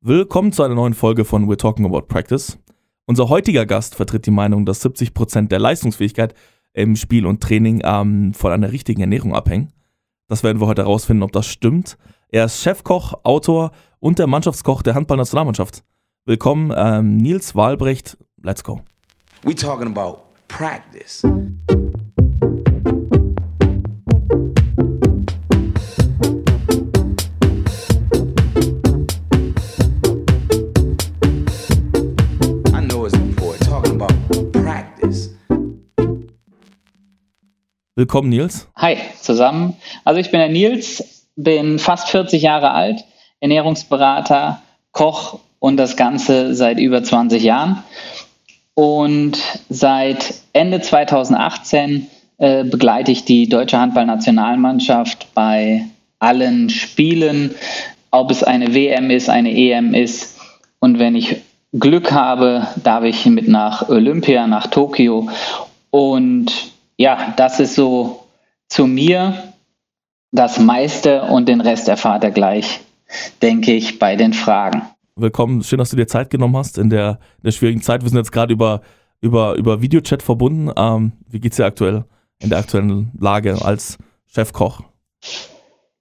Willkommen zu einer neuen Folge von We're Talking About Practice. Unser heutiger Gast vertritt die Meinung, dass 70% der Leistungsfähigkeit im Spiel und Training ähm, von einer richtigen Ernährung abhängen. Das werden wir heute herausfinden, ob das stimmt. Er ist Chefkoch, Autor und der Mannschaftskoch der Handballnationalmannschaft. Willkommen, ähm, Nils Wahlbrecht. Let's go. We talking about practice. Willkommen, Nils. Hi zusammen. Also ich bin der Nils, bin fast 40 Jahre alt, Ernährungsberater, Koch und das Ganze seit über 20 Jahren. Und seit Ende 2018 äh, begleite ich die deutsche Handballnationalmannschaft bei allen Spielen, ob es eine WM ist, eine EM ist. Und wenn ich Glück habe, darf ich mit nach Olympia, nach Tokio. Und ja, das ist so zu mir das meiste und den Rest erfahrt er gleich, denke ich, bei den Fragen. Willkommen. Schön, dass du dir Zeit genommen hast in der, in der schwierigen Zeit. Wir sind jetzt gerade über, über, über Videochat verbunden. Ähm, wie geht's dir aktuell in der aktuellen Lage als Chefkoch?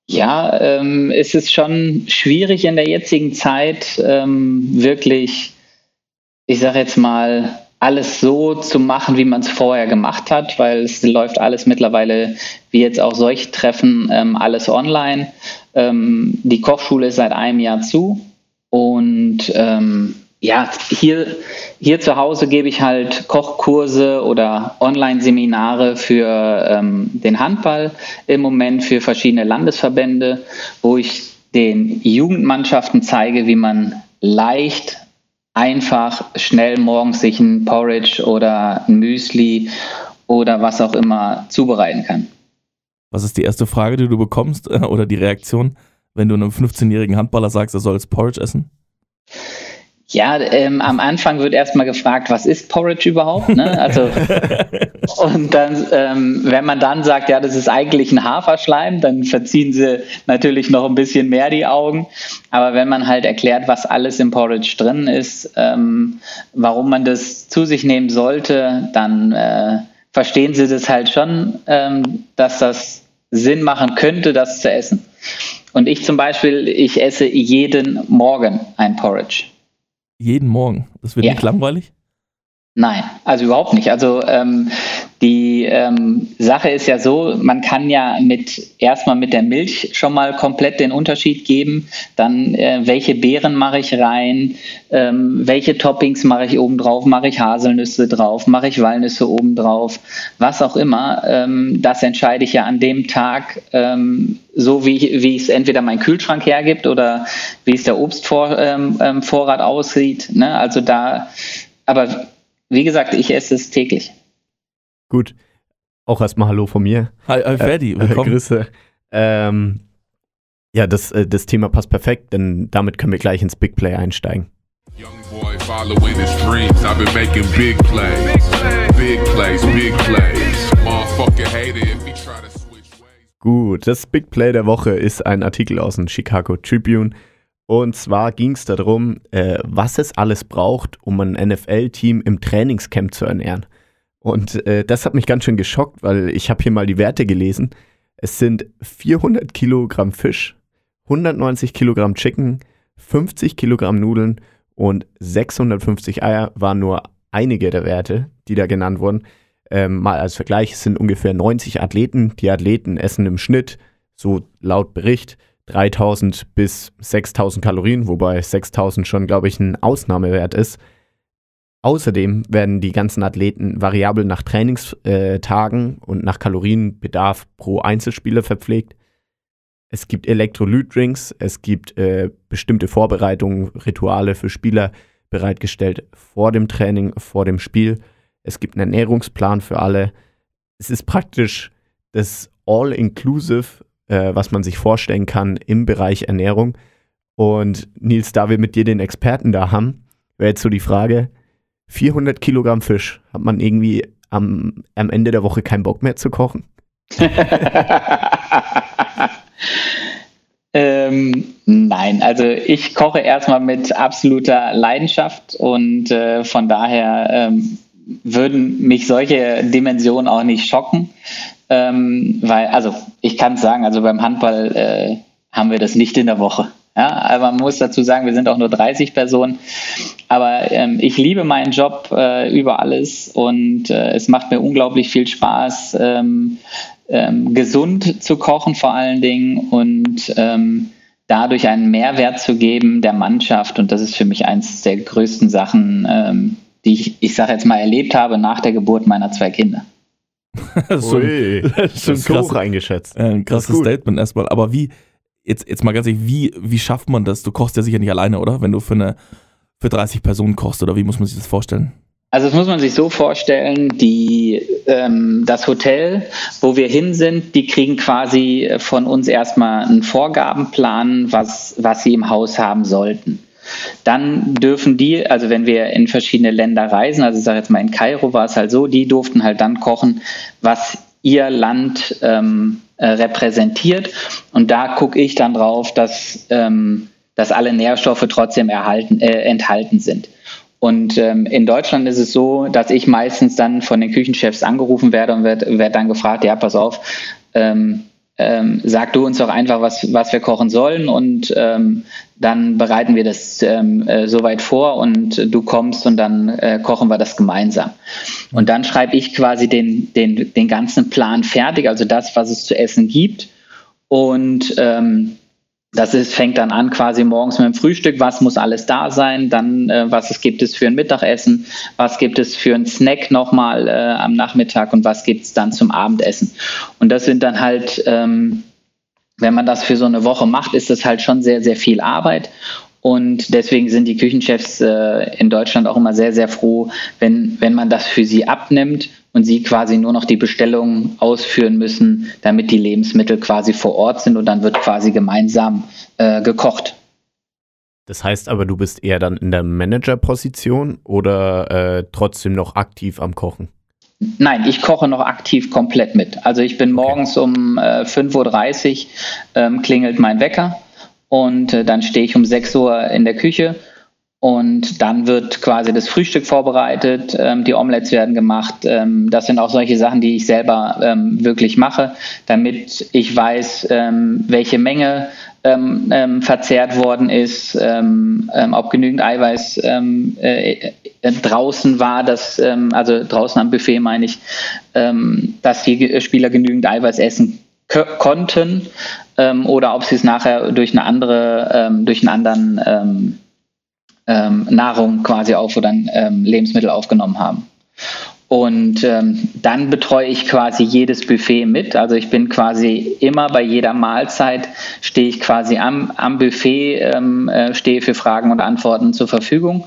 Ja, ähm, es ist schon schwierig in der jetzigen Zeit ähm, wirklich, ich sage jetzt mal, alles so zu machen, wie man es vorher gemacht hat, weil es läuft alles mittlerweile, wie jetzt auch solche Treffen, ähm, alles online. Ähm, die Kochschule ist seit einem Jahr zu und ähm, ja, hier, hier zu Hause gebe ich halt Kochkurse oder Online-Seminare für ähm, den Handball im Moment für verschiedene Landesverbände, wo ich den Jugendmannschaften zeige, wie man leicht, einfach, schnell morgens sich ein Porridge oder ein Müsli oder was auch immer zubereiten kann. Was ist die erste Frage, die du bekommst äh, oder die Reaktion, wenn du einem 15-jährigen Handballer sagst, er soll jetzt Porridge essen? Ja, ähm, am Anfang wird erstmal gefragt, was ist Porridge überhaupt? Ne? Also, und dann, ähm, wenn man dann sagt, ja, das ist eigentlich ein Haferschleim, dann verziehen sie natürlich noch ein bisschen mehr die Augen. Aber wenn man halt erklärt, was alles im Porridge drin ist, ähm, warum man das zu sich nehmen sollte, dann äh, verstehen sie das halt schon, ähm, dass das Sinn machen könnte, das zu essen. Und ich zum Beispiel, ich esse jeden Morgen ein Porridge. Jeden Morgen. Das wird Ja. nicht langweilig? Nein, also überhaupt nicht. Also ähm, die ähm, Sache ist ja so, man kann ja mit erstmal mit der Milch schon mal komplett den Unterschied geben. Dann äh, welche Beeren mache ich rein, ähm, welche Toppings mache ich oben drauf, mache ich Haselnüsse drauf, mache ich Walnüsse oben drauf, was auch immer. Ähm, das entscheide ich ja an dem Tag, ähm, so wie, wie es entweder mein Kühlschrank hergibt oder wie es der Obstvorrat ähm, ähm, aussieht. Ne? Also da, aber wie gesagt, ich esse es täglich. Gut. Auch erstmal Hallo von mir. Hi, hi Ferdi, Äh, willkommen. Grüße. Ähm, ja, das, äh, das Thema passt perfekt, denn damit können wir gleich ins Big Play einsteigen. Young boy following his dreams. I've been making big plays. Big plays, big plays. Motherfucker hate it if he try to switch ways. Gut, das Big Play der Woche ist ein Artikel aus dem Chicago Tribune. Und zwar ging es darum, äh, was es alles braucht, um ein NFL-Team im Trainingscamp zu ernähren. Und äh, das hat mich ganz schön geschockt, weil ich habe hier mal die Werte gelesen. Es sind 400 Kilogramm Fisch, 190 Kilogramm Chicken, 50 Kilogramm Nudeln und 650 Eier waren nur einige der Werte, die da genannt wurden. Ähm, mal als Vergleich, es sind ungefähr 90 Athleten. Die Athleten essen im Schnitt, so laut Bericht, 3000 bis 6000 Kalorien, wobei 6000 schon, glaube ich, ein Ausnahmewert ist. Außerdem werden die ganzen Athleten variabel nach Trainingstagen und nach Kalorienbedarf pro Einzelspieler verpflegt. Es gibt Elektrolytdrinks, es gibt äh, bestimmte Vorbereitungen, Rituale für Spieler bereitgestellt vor dem Training, vor dem Spiel. Es gibt einen Ernährungsplan für alle. Es ist praktisch das All-Inclusive, äh, was man sich vorstellen kann im Bereich Ernährung. Und Nils, da wir mit dir den Experten da haben, wäre jetzt so die Frage, 400 Kilogramm Fisch, hat man irgendwie am, am Ende der Woche keinen Bock mehr zu kochen? Ähm, nein, also ich koche erstmal mit absoluter Leidenschaft und äh, von daher ähm, würden mich solche Dimensionen auch nicht schocken. Ähm, weil, also ich kann sagen, also beim Handball äh, haben wir das nicht in der Woche. Ja, aber man muss dazu sagen, wir sind auch nur 30 Personen. Aber ähm, ich liebe meinen Job äh, über alles und äh, es macht mir unglaublich viel Spaß, ähm, ähm, gesund zu kochen vor allen Dingen und ähm, dadurch einen Mehrwert zu geben der Mannschaft. Und das ist für mich eins der größten Sachen, ähm, die ich, ich sage jetzt mal, erlebt habe nach der Geburt meiner zwei Kinder. das ist schon, Ui, das ist schon das ist hoch krass, eingeschätzt. äh, ein krasses. Statement erstmal. Aber wie, jetzt, jetzt mal ganz ehrlich, wie, wie schafft man das? Du kochst ja sicher nicht alleine, oder? Wenn du für eine für 30 Personen kochst, oder wie muss man sich das vorstellen? Also das muss man sich so vorstellen, die, ähm, das Hotel, wo wir hin sind, die kriegen quasi von uns erstmal einen Vorgabenplan, was, was sie im Haus haben sollten. Dann dürfen die, also wenn wir in verschiedene Länder reisen, also ich sage jetzt mal in Kairo war es halt so, die durften halt dann kochen, was ihr Land ähm, äh, repräsentiert. Und da gucke ich dann drauf, dass, ähm, dass alle Nährstoffe trotzdem erhalten, äh, enthalten sind. Und ähm, in Deutschland ist es so, dass ich meistens dann von den Küchenchefs angerufen werde und werde werd dann gefragt, ja, pass auf, ähm, ähm, sag du uns doch einfach, was, was wir kochen sollen und ähm, dann bereiten wir das ähm, äh, soweit vor und du kommst und dann äh, kochen wir das gemeinsam. Und dann schreibe ich quasi den, den, den ganzen Plan fertig, also das, was es zu essen gibt. Und ähm, das ist, fängt dann an quasi morgens mit dem Frühstück, was muss alles da sein, dann äh, was es gibt es für ein Mittagessen, was gibt es für einen Snack nochmal äh, am Nachmittag? Und was gibt es dann zum Abendessen. Und das sind dann halt, ähm, wenn man das für so eine Woche macht, ist das halt schon sehr, sehr viel Arbeit. Und deswegen sind die Küchenchefs äh, in Deutschland auch immer sehr, sehr froh, wenn, wenn man das für sie abnimmt und sie quasi nur noch die Bestellungen ausführen müssen, damit die Lebensmittel quasi vor Ort sind und dann wird quasi gemeinsam äh, gekocht. Das heißt aber, du bist eher dann in der Managerposition oder äh, trotzdem noch aktiv am Kochen? Nein, ich koche noch aktiv komplett mit. Also ich bin morgens um äh, 5.30 Uhr ähm, klingelt mein Wecker und äh, dann stehe ich um 6 Uhr in der Küche und dann wird quasi das Frühstück vorbereitet, ähm, die Omelettes werden gemacht. Ähm, das sind auch solche Sachen, die ich selber ähm, wirklich mache, damit ich weiß, ähm, welche Menge ähm, ähm, verzehrt worden ist, ob genügend Eiweiß äh, äh, draußen war, dass, also draußen am Buffet meine ich, dass die Spieler genügend Eiweiß essen konnten oder ob sie es nachher durch eine andere, durch einen anderen ähm, Nahrung quasi auf oder ähm, Lebensmittel aufgenommen haben. Und ähm, dann betreue ich quasi jedes Buffet mit. Also ich bin quasi immer bei jeder Mahlzeit, stehe ich quasi am, am Buffet, ähm, äh, stehe für Fragen und Antworten zur Verfügung.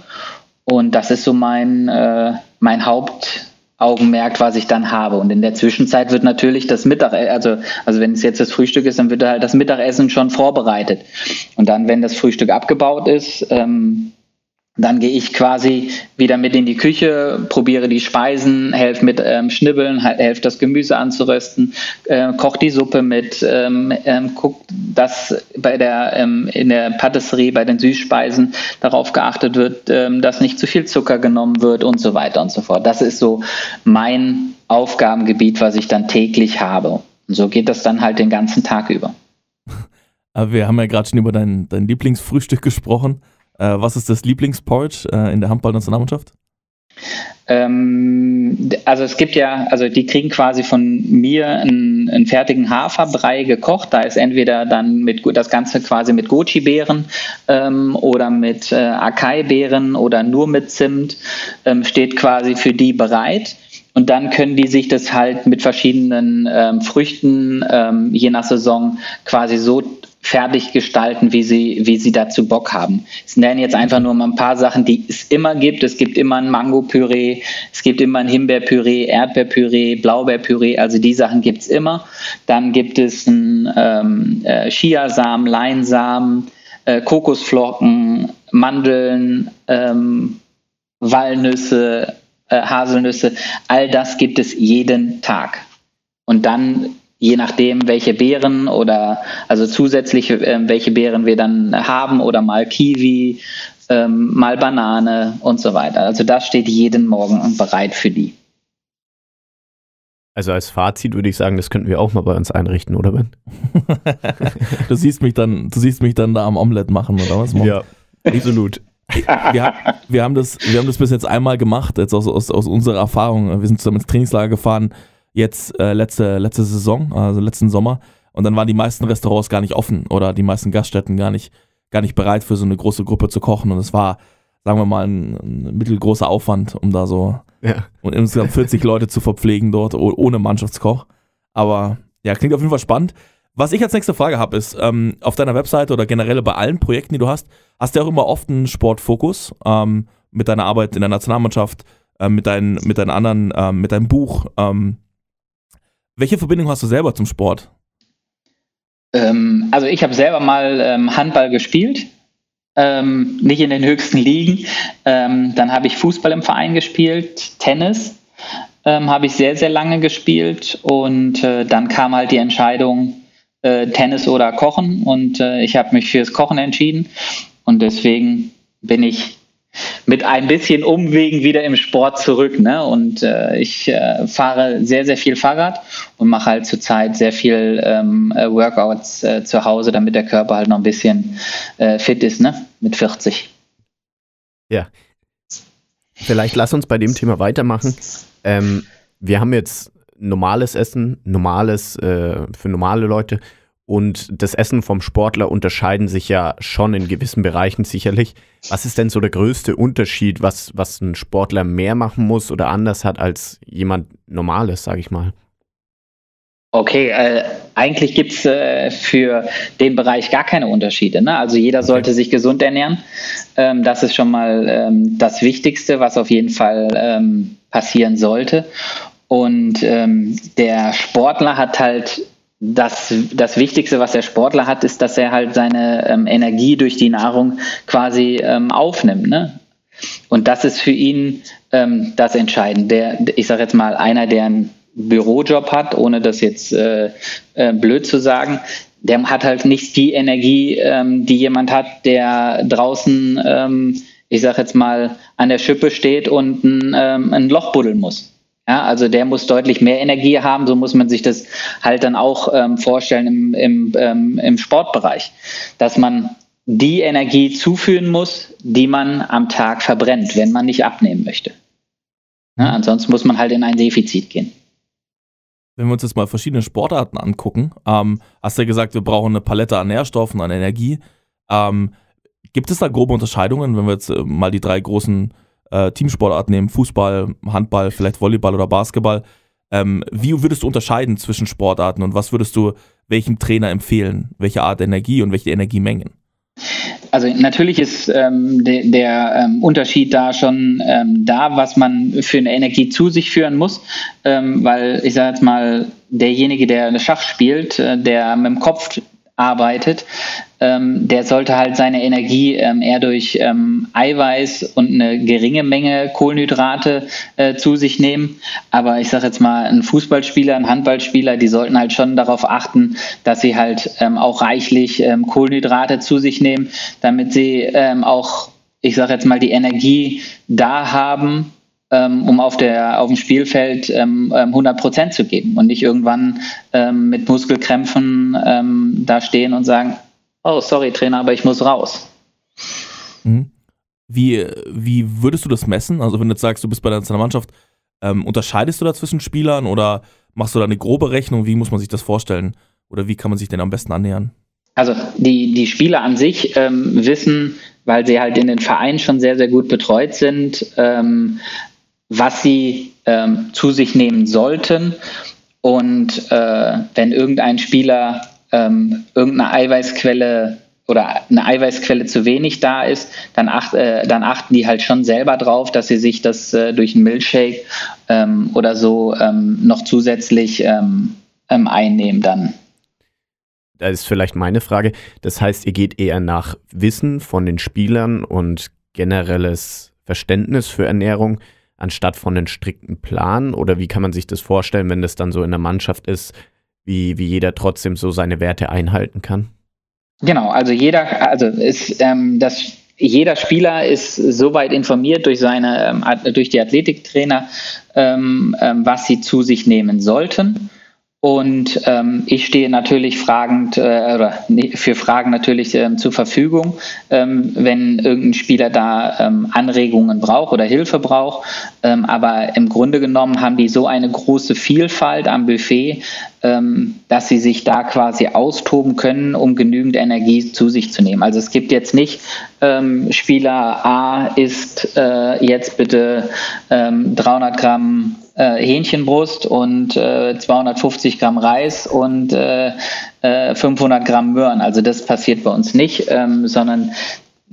Und das ist so mein, äh, mein Hauptaugenmerk, was ich dann habe. Und in der Zwischenzeit wird natürlich das Mittagessen, also, also wenn es jetzt das Frühstück ist, dann wird halt das Mittagessen schon vorbereitet. Und dann, wenn das Frühstück abgebaut ist, ähm, dann gehe ich quasi wieder mit in die Küche, probiere die Speisen, helfe mit ähm, Schnibbeln, he- helfe das Gemüse anzurösten, äh, koche die Suppe mit, ähm, ähm, guck, dass bei der ähm, in der Patisserie bei den Süßspeisen darauf geachtet wird, ähm, dass nicht zu viel Zucker genommen wird und so weiter und so fort. Das ist so mein Aufgabengebiet, was ich dann täglich habe. Und so geht das dann halt den ganzen Tag über. Aber wir haben ja gerade schon über dein, dein Lieblingsfrühstück gesprochen. Äh, was ist das Lieblingsporridge äh, in der Handball-Nationalmannschaft? Ähm, also es gibt ja, also die kriegen quasi von mir einen, einen fertigen Haferbrei gekocht. Da ist entweder dann mit das Ganze quasi mit Goji-Beeren ähm, oder mit äh, Acai-Beeren oder nur mit Zimt, ähm, steht quasi für die bereit. Und dann können die sich das halt mit verschiedenen ähm, Früchten, ähm, je nach Saison, quasi so fertig gestalten, wie sie, wie sie dazu Bock haben. Es nennen jetzt einfach nur mal ein paar Sachen, die es immer gibt. Es gibt immer ein Mango-Püree, es gibt immer ein Himbeerpüree, Erdbeerpüree, Blaubeerpüree, also die Sachen gibt es immer. Dann gibt es ein ähm, äh, Chiasamen, Leinsamen, äh, Kokosflocken, Mandeln, ähm, Walnüsse, äh, Haselnüsse, all das gibt es jeden Tag. Und dann je nachdem, welche Beeren oder also zusätzlich äh, welche Beeren wir dann haben oder mal Kiwi, ähm, mal Banane und so weiter. Also das steht jeden Morgen bereit für die. Also als Fazit würde ich sagen, das könnten wir auch mal bei uns einrichten, oder Ben? du siehst mich dann, du siehst mich dann da am Omelette machen oder was? Ja, absolut. wir, wir, haben das, wir haben das bis jetzt einmal gemacht, jetzt aus, aus, aus unserer Erfahrung. Wir sind zusammen ins Trainingslager gefahren, jetzt äh, letzte, letzte Saison, also letzten Sommer. Und dann waren die meisten Restaurants gar nicht offen oder die meisten Gaststätten gar nicht, gar nicht bereit für so eine große Gruppe zu kochen. Und es war, sagen wir mal, ein, ein mittelgroßer Aufwand, um da so ja. und insgesamt 40 Leute zu verpflegen dort ohne Mannschaftskoch. Aber ja, klingt auf jeden Fall spannend. Was ich als nächste Frage habe, ist, ähm, auf deiner Webseite oder generell bei allen Projekten, die du hast, hast du auch immer oft einen Sportfokus ähm, mit deiner Arbeit in der Nationalmannschaft, äh, mit, deinen, mit deinen anderen, ähm, mit deinem Buch. Ähm. Welche Verbindung hast du selber zum Sport? Ähm, also ich habe selber mal ähm, Handball gespielt, nicht in den höchsten Ligen. dann habe ich Fußball im Verein gespielt, Tennis habe ich sehr, sehr lange gespielt und äh, dann kam halt die Entscheidung, äh, Tennis oder Kochen und äh, ich habe mich fürs Kochen entschieden und deswegen bin ich mit ein bisschen Umwegen wieder im Sport zurück. Ne? Und äh, ich äh, fahre sehr, sehr viel Fahrrad und mache halt zurzeit sehr viel ähm, äh, Workouts äh, zu Hause, damit der Körper halt noch ein bisschen äh, fit ist, ne? Mit 40. Ja. Vielleicht lass uns bei dem Thema weitermachen. Ähm, wir haben jetzt normales Essen, normales äh, für normale Leute und das Essen vom Sportler unterscheiden sich ja schon in gewissen Bereichen sicherlich. Was ist denn so der größte Unterschied, was, was ein Sportler mehr machen muss oder anders hat als jemand Normales, sage ich mal? Okay, äh, eigentlich gibt es äh, für den Bereich gar keine Unterschiede. Ne? Also jeder sollte sich gesund ernähren. Ähm, das ist schon mal ähm, das Wichtigste, was auf jeden Fall ähm, passieren sollte. Und ähm, der Sportler hat halt das, das Wichtigste, was der Sportler hat, ist, dass er halt seine ähm, Energie durch die Nahrung quasi ähm, aufnimmt. Ne? Und das ist für ihn ähm, das Entscheidende. Der, ich sage jetzt mal, einer, der einen Bürojob hat, ohne das jetzt äh, äh, blöd zu sagen, der hat halt nicht die Energie, ähm, die jemand hat, der draußen, ähm, ich sage jetzt mal, an der Schippe steht und ein, ähm, ein Loch buddeln muss. Ja, also der muss deutlich mehr Energie haben, so muss man sich das halt dann auch ähm, vorstellen im, im, ähm, im Sportbereich, dass man die Energie zuführen muss, die man am Tag verbrennt, wenn man nicht abnehmen möchte. Ja, ansonsten muss man halt in ein Defizit gehen. Wenn wir uns jetzt mal verschiedene Sportarten angucken, ähm, hast du ja gesagt, wir brauchen eine Palette an Nährstoffen, an Energie. Ähm, gibt es da grobe Unterscheidungen, wenn wir jetzt äh, mal die drei großen äh, Teamsportarten nehmen, Fußball, Handball, vielleicht Volleyball oder Basketball. Ähm, wie würdest du unterscheiden zwischen Sportarten und was würdest du welchem Trainer empfehlen? Welche Art Energie und welche Energiemengen? Also natürlich ist ähm, de, der ähm, Unterschied da schon ähm, da, was man für eine Energie zu sich führen muss, ähm, weil ich sage jetzt mal, derjenige, der Schach spielt, äh, der mit dem Kopf arbeitet, ähm, der sollte halt seine Energie ähm, eher durch ähm, Eiweiß und eine geringe Menge Kohlenhydrate äh, zu sich nehmen. Aber ich sage jetzt mal, ein Fußballspieler, ein Handballspieler, die sollten halt schon darauf achten, dass sie halt ähm, auch reichlich ähm, Kohlenhydrate zu sich nehmen, damit sie ähm, auch, ich sage jetzt mal, die Energie da haben, um auf, der, auf dem Spielfeld ähm, 100 Prozent zu geben und nicht irgendwann ähm, mit Muskelkrämpfen ähm, da stehen und sagen, oh, sorry, Trainer, aber ich muss raus. Mhm. Wie, wie würdest du das messen? Also wenn du jetzt sagst, du bist bei der Nationalmannschaft, ähm, unterscheidest du da zwischen Spielern oder machst du da eine grobe Rechnung? Wie muss man sich das vorstellen? Oder wie kann man sich denn am besten annähern? Also die, die Spieler an sich ähm, wissen, weil sie halt in den Vereinen schon sehr, sehr gut betreut sind, ähm, was sie ähm, zu sich nehmen sollten. Und äh, wenn irgendein Spieler ähm, irgendeine Eiweißquelle oder eine Eiweißquelle zu wenig da ist, dann, acht, äh, dann achten die halt schon selber drauf, dass sie sich das äh, durch einen Milchshake ähm, oder so ähm, noch zusätzlich ähm, ähm, einnehmen dann. Das ist vielleicht meine Frage. Das heißt, ihr geht eher nach Wissen von den Spielern und generelles Verständnis für Ernährung, anstatt von einem strikten Plan? Oder wie kann man sich das vorstellen, wenn das dann so in der Mannschaft ist? wie, wie jeder trotzdem so seine Werte einhalten kann? Genau, also jeder, also ist ähm, das jeder Spieler ist soweit informiert durch seine, ähm, durch die Athletiktrainer, ähm, ähm, was sie zu sich nehmen sollten. Und ähm, ich stehe natürlich fragend äh, oder für Fragen natürlich ähm, zur Verfügung, ähm, wenn irgendein Spieler da ähm, Anregungen braucht oder Hilfe braucht. Ähm, aber im Grunde genommen haben die so eine große Vielfalt am Buffet, ähm, dass sie sich da quasi austoben können, um genügend Energie zu sich zu nehmen. Also es gibt jetzt nicht ähm, Spieler A ist äh, jetzt bitte 300 Gramm äh, Hähnchenbrust und äh, 250 Gramm Reis und äh, 500 äh, Gramm Möhren. Also das passiert bei uns nicht, ähm, sondern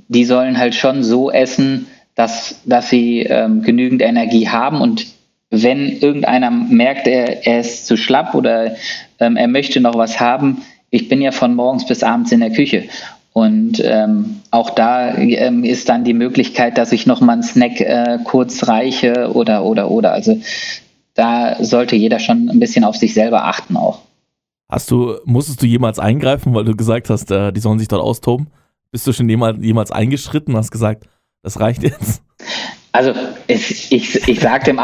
die sollen halt schon so essen, dass, dass sie ähm, genügend Energie haben und wenn irgendeiner merkt, er, er ist zu schlapp oder ähm, er möchte noch was haben, ich bin ja von morgens bis abends in der Küche und ähm, auch da ähm, ist dann die Möglichkeit, dass ich noch mal einen Snack äh, kurz reiche oder oder oder. Also da sollte jeder schon ein bisschen auf sich selber achten auch. Hast du, musstest du jemals eingreifen, weil du gesagt hast, äh, die sollen sich dort austoben? Bist du schon jemals, jemals eingeschritten und hast gesagt, das reicht jetzt? Also ich, ich, ich sagte,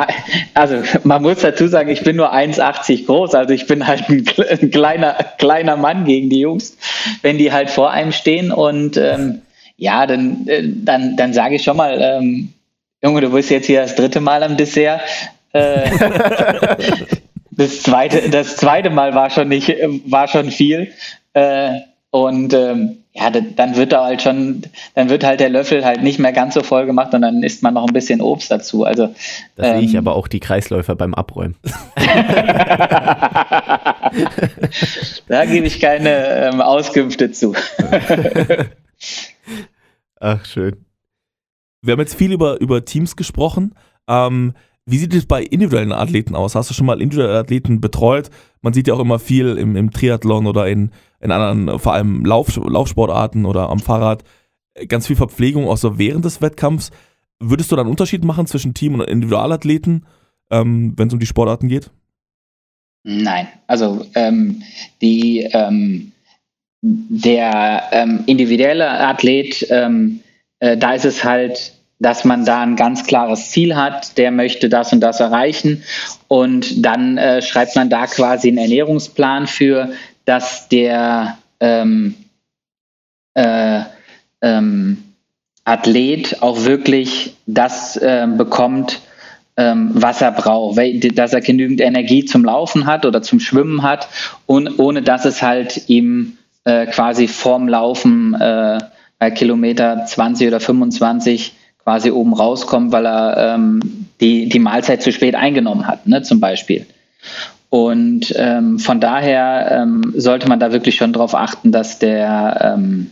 also man muss dazu sagen, ich bin nur 1,80 groß, also ich bin halt ein, ein, kleiner, kleiner Mann gegen die Jungs, wenn die halt vor einem stehen und ähm, ja, dann, äh, dann, dann sage ich schon mal, ähm, Junge, du bist jetzt hier das dritte Mal am Dessert. Äh, das, zweite, das zweite Mal war schon nicht, war schon viel. Äh, und ähm, ja, dann wird da halt schon, dann wird halt der Löffel halt nicht mehr ganz so voll gemacht und dann isst man noch ein bisschen Obst dazu. Also da ähm, sehe ich aber auch die Kreisläufer beim Abräumen. da gebe ich keine ähm, Auskünfte zu. Ach, schön. Wir haben jetzt viel über, über Teams gesprochen. Ähm, wie sieht es bei individuellen Athleten aus? Hast du schon mal individuelle Athleten betreut? Man sieht ja auch immer viel im, im Triathlon oder in, in anderen, vor allem Lauf, Laufsportarten oder am Fahrrad. Ganz viel Verpflegung, auch so während des Wettkampfs. Würdest du da einen Unterschied machen zwischen Team- und Individualathleten, ähm, wenn es um die Sportarten geht? Nein, also ähm, die, ähm, der ähm, individuelle Athlet, ähm, äh, da ist es halt dass man da ein ganz klares Ziel hat, der möchte das und das erreichen. Und dann äh, schreibt man da quasi einen Ernährungsplan für, dass der ähm, äh, ähm, Athlet auch wirklich das äh, bekommt, ähm, was er braucht, dass er genügend Energie zum Laufen hat oder zum Schwimmen hat und ohne dass es halt ihm äh, quasi vorm Laufen äh, bei Kilometer 20 oder 25 quasi oben rauskommt, weil er ähm, die, die Mahlzeit zu spät eingenommen hat, ne, zum Beispiel. Und ähm, von daher ähm, sollte man da wirklich schon darauf achten, dass der, ähm,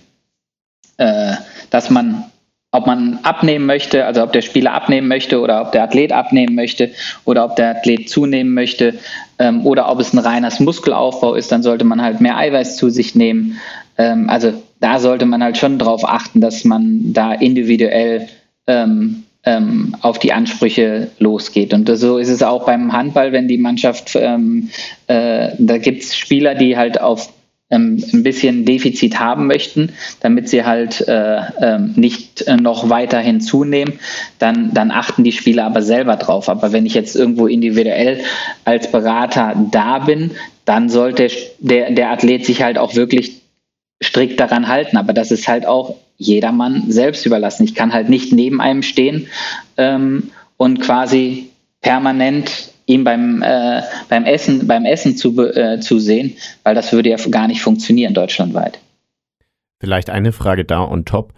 äh, dass man, ob man abnehmen möchte, also ob der Spieler abnehmen möchte oder ob der Athlet abnehmen möchte oder ob der Athlet zunehmen möchte ähm, oder ob es ein reines Muskelaufbau ist, dann sollte man halt mehr Eiweiß zu sich nehmen. Ähm, also da sollte man halt schon darauf achten, dass man da individuell ähm, ähm, auf die Ansprüche losgeht. Und so ist es auch beim Handball, wenn die Mannschaft, ähm, äh, da gibt es Spieler, die halt auf ähm, ein bisschen Defizit haben möchten, damit sie halt äh, äh, nicht noch weiterhin zunehmen, dann, dann achten die Spieler aber selber drauf. Aber wenn ich jetzt irgendwo individuell als Berater da bin, dann sollte der, der Athlet sich halt auch wirklich strikt daran halten. Aber das ist halt auch jedermann selbst überlassen. Ich kann halt nicht neben einem stehen ähm, und quasi permanent ihm beim, äh, beim Essen, beim Essen zu, äh, zusehen, weil das würde ja gar nicht funktionieren deutschlandweit. Vielleicht eine Frage da on top.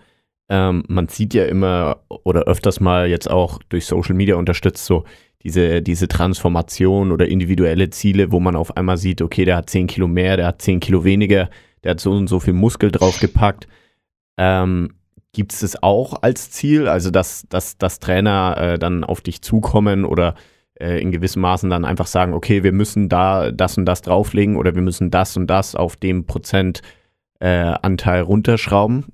Ähm, man sieht ja immer oder öfters mal jetzt auch durch Social Media unterstützt so diese, diese Transformation oder individuelle Ziele, wo man auf einmal sieht, okay, der hat 10 Kilo mehr, der hat 10 Kilo weniger, der hat so und so viel Muskel draufgepackt. Ähm, Gibt es das auch als Ziel, also dass, dass, dass Trainer äh, dann auf dich zukommen oder äh, in gewissem Maßen dann einfach sagen, okay, wir müssen da das und das drauflegen oder wir müssen das und das auf dem Prozentanteil äh, runterschrauben?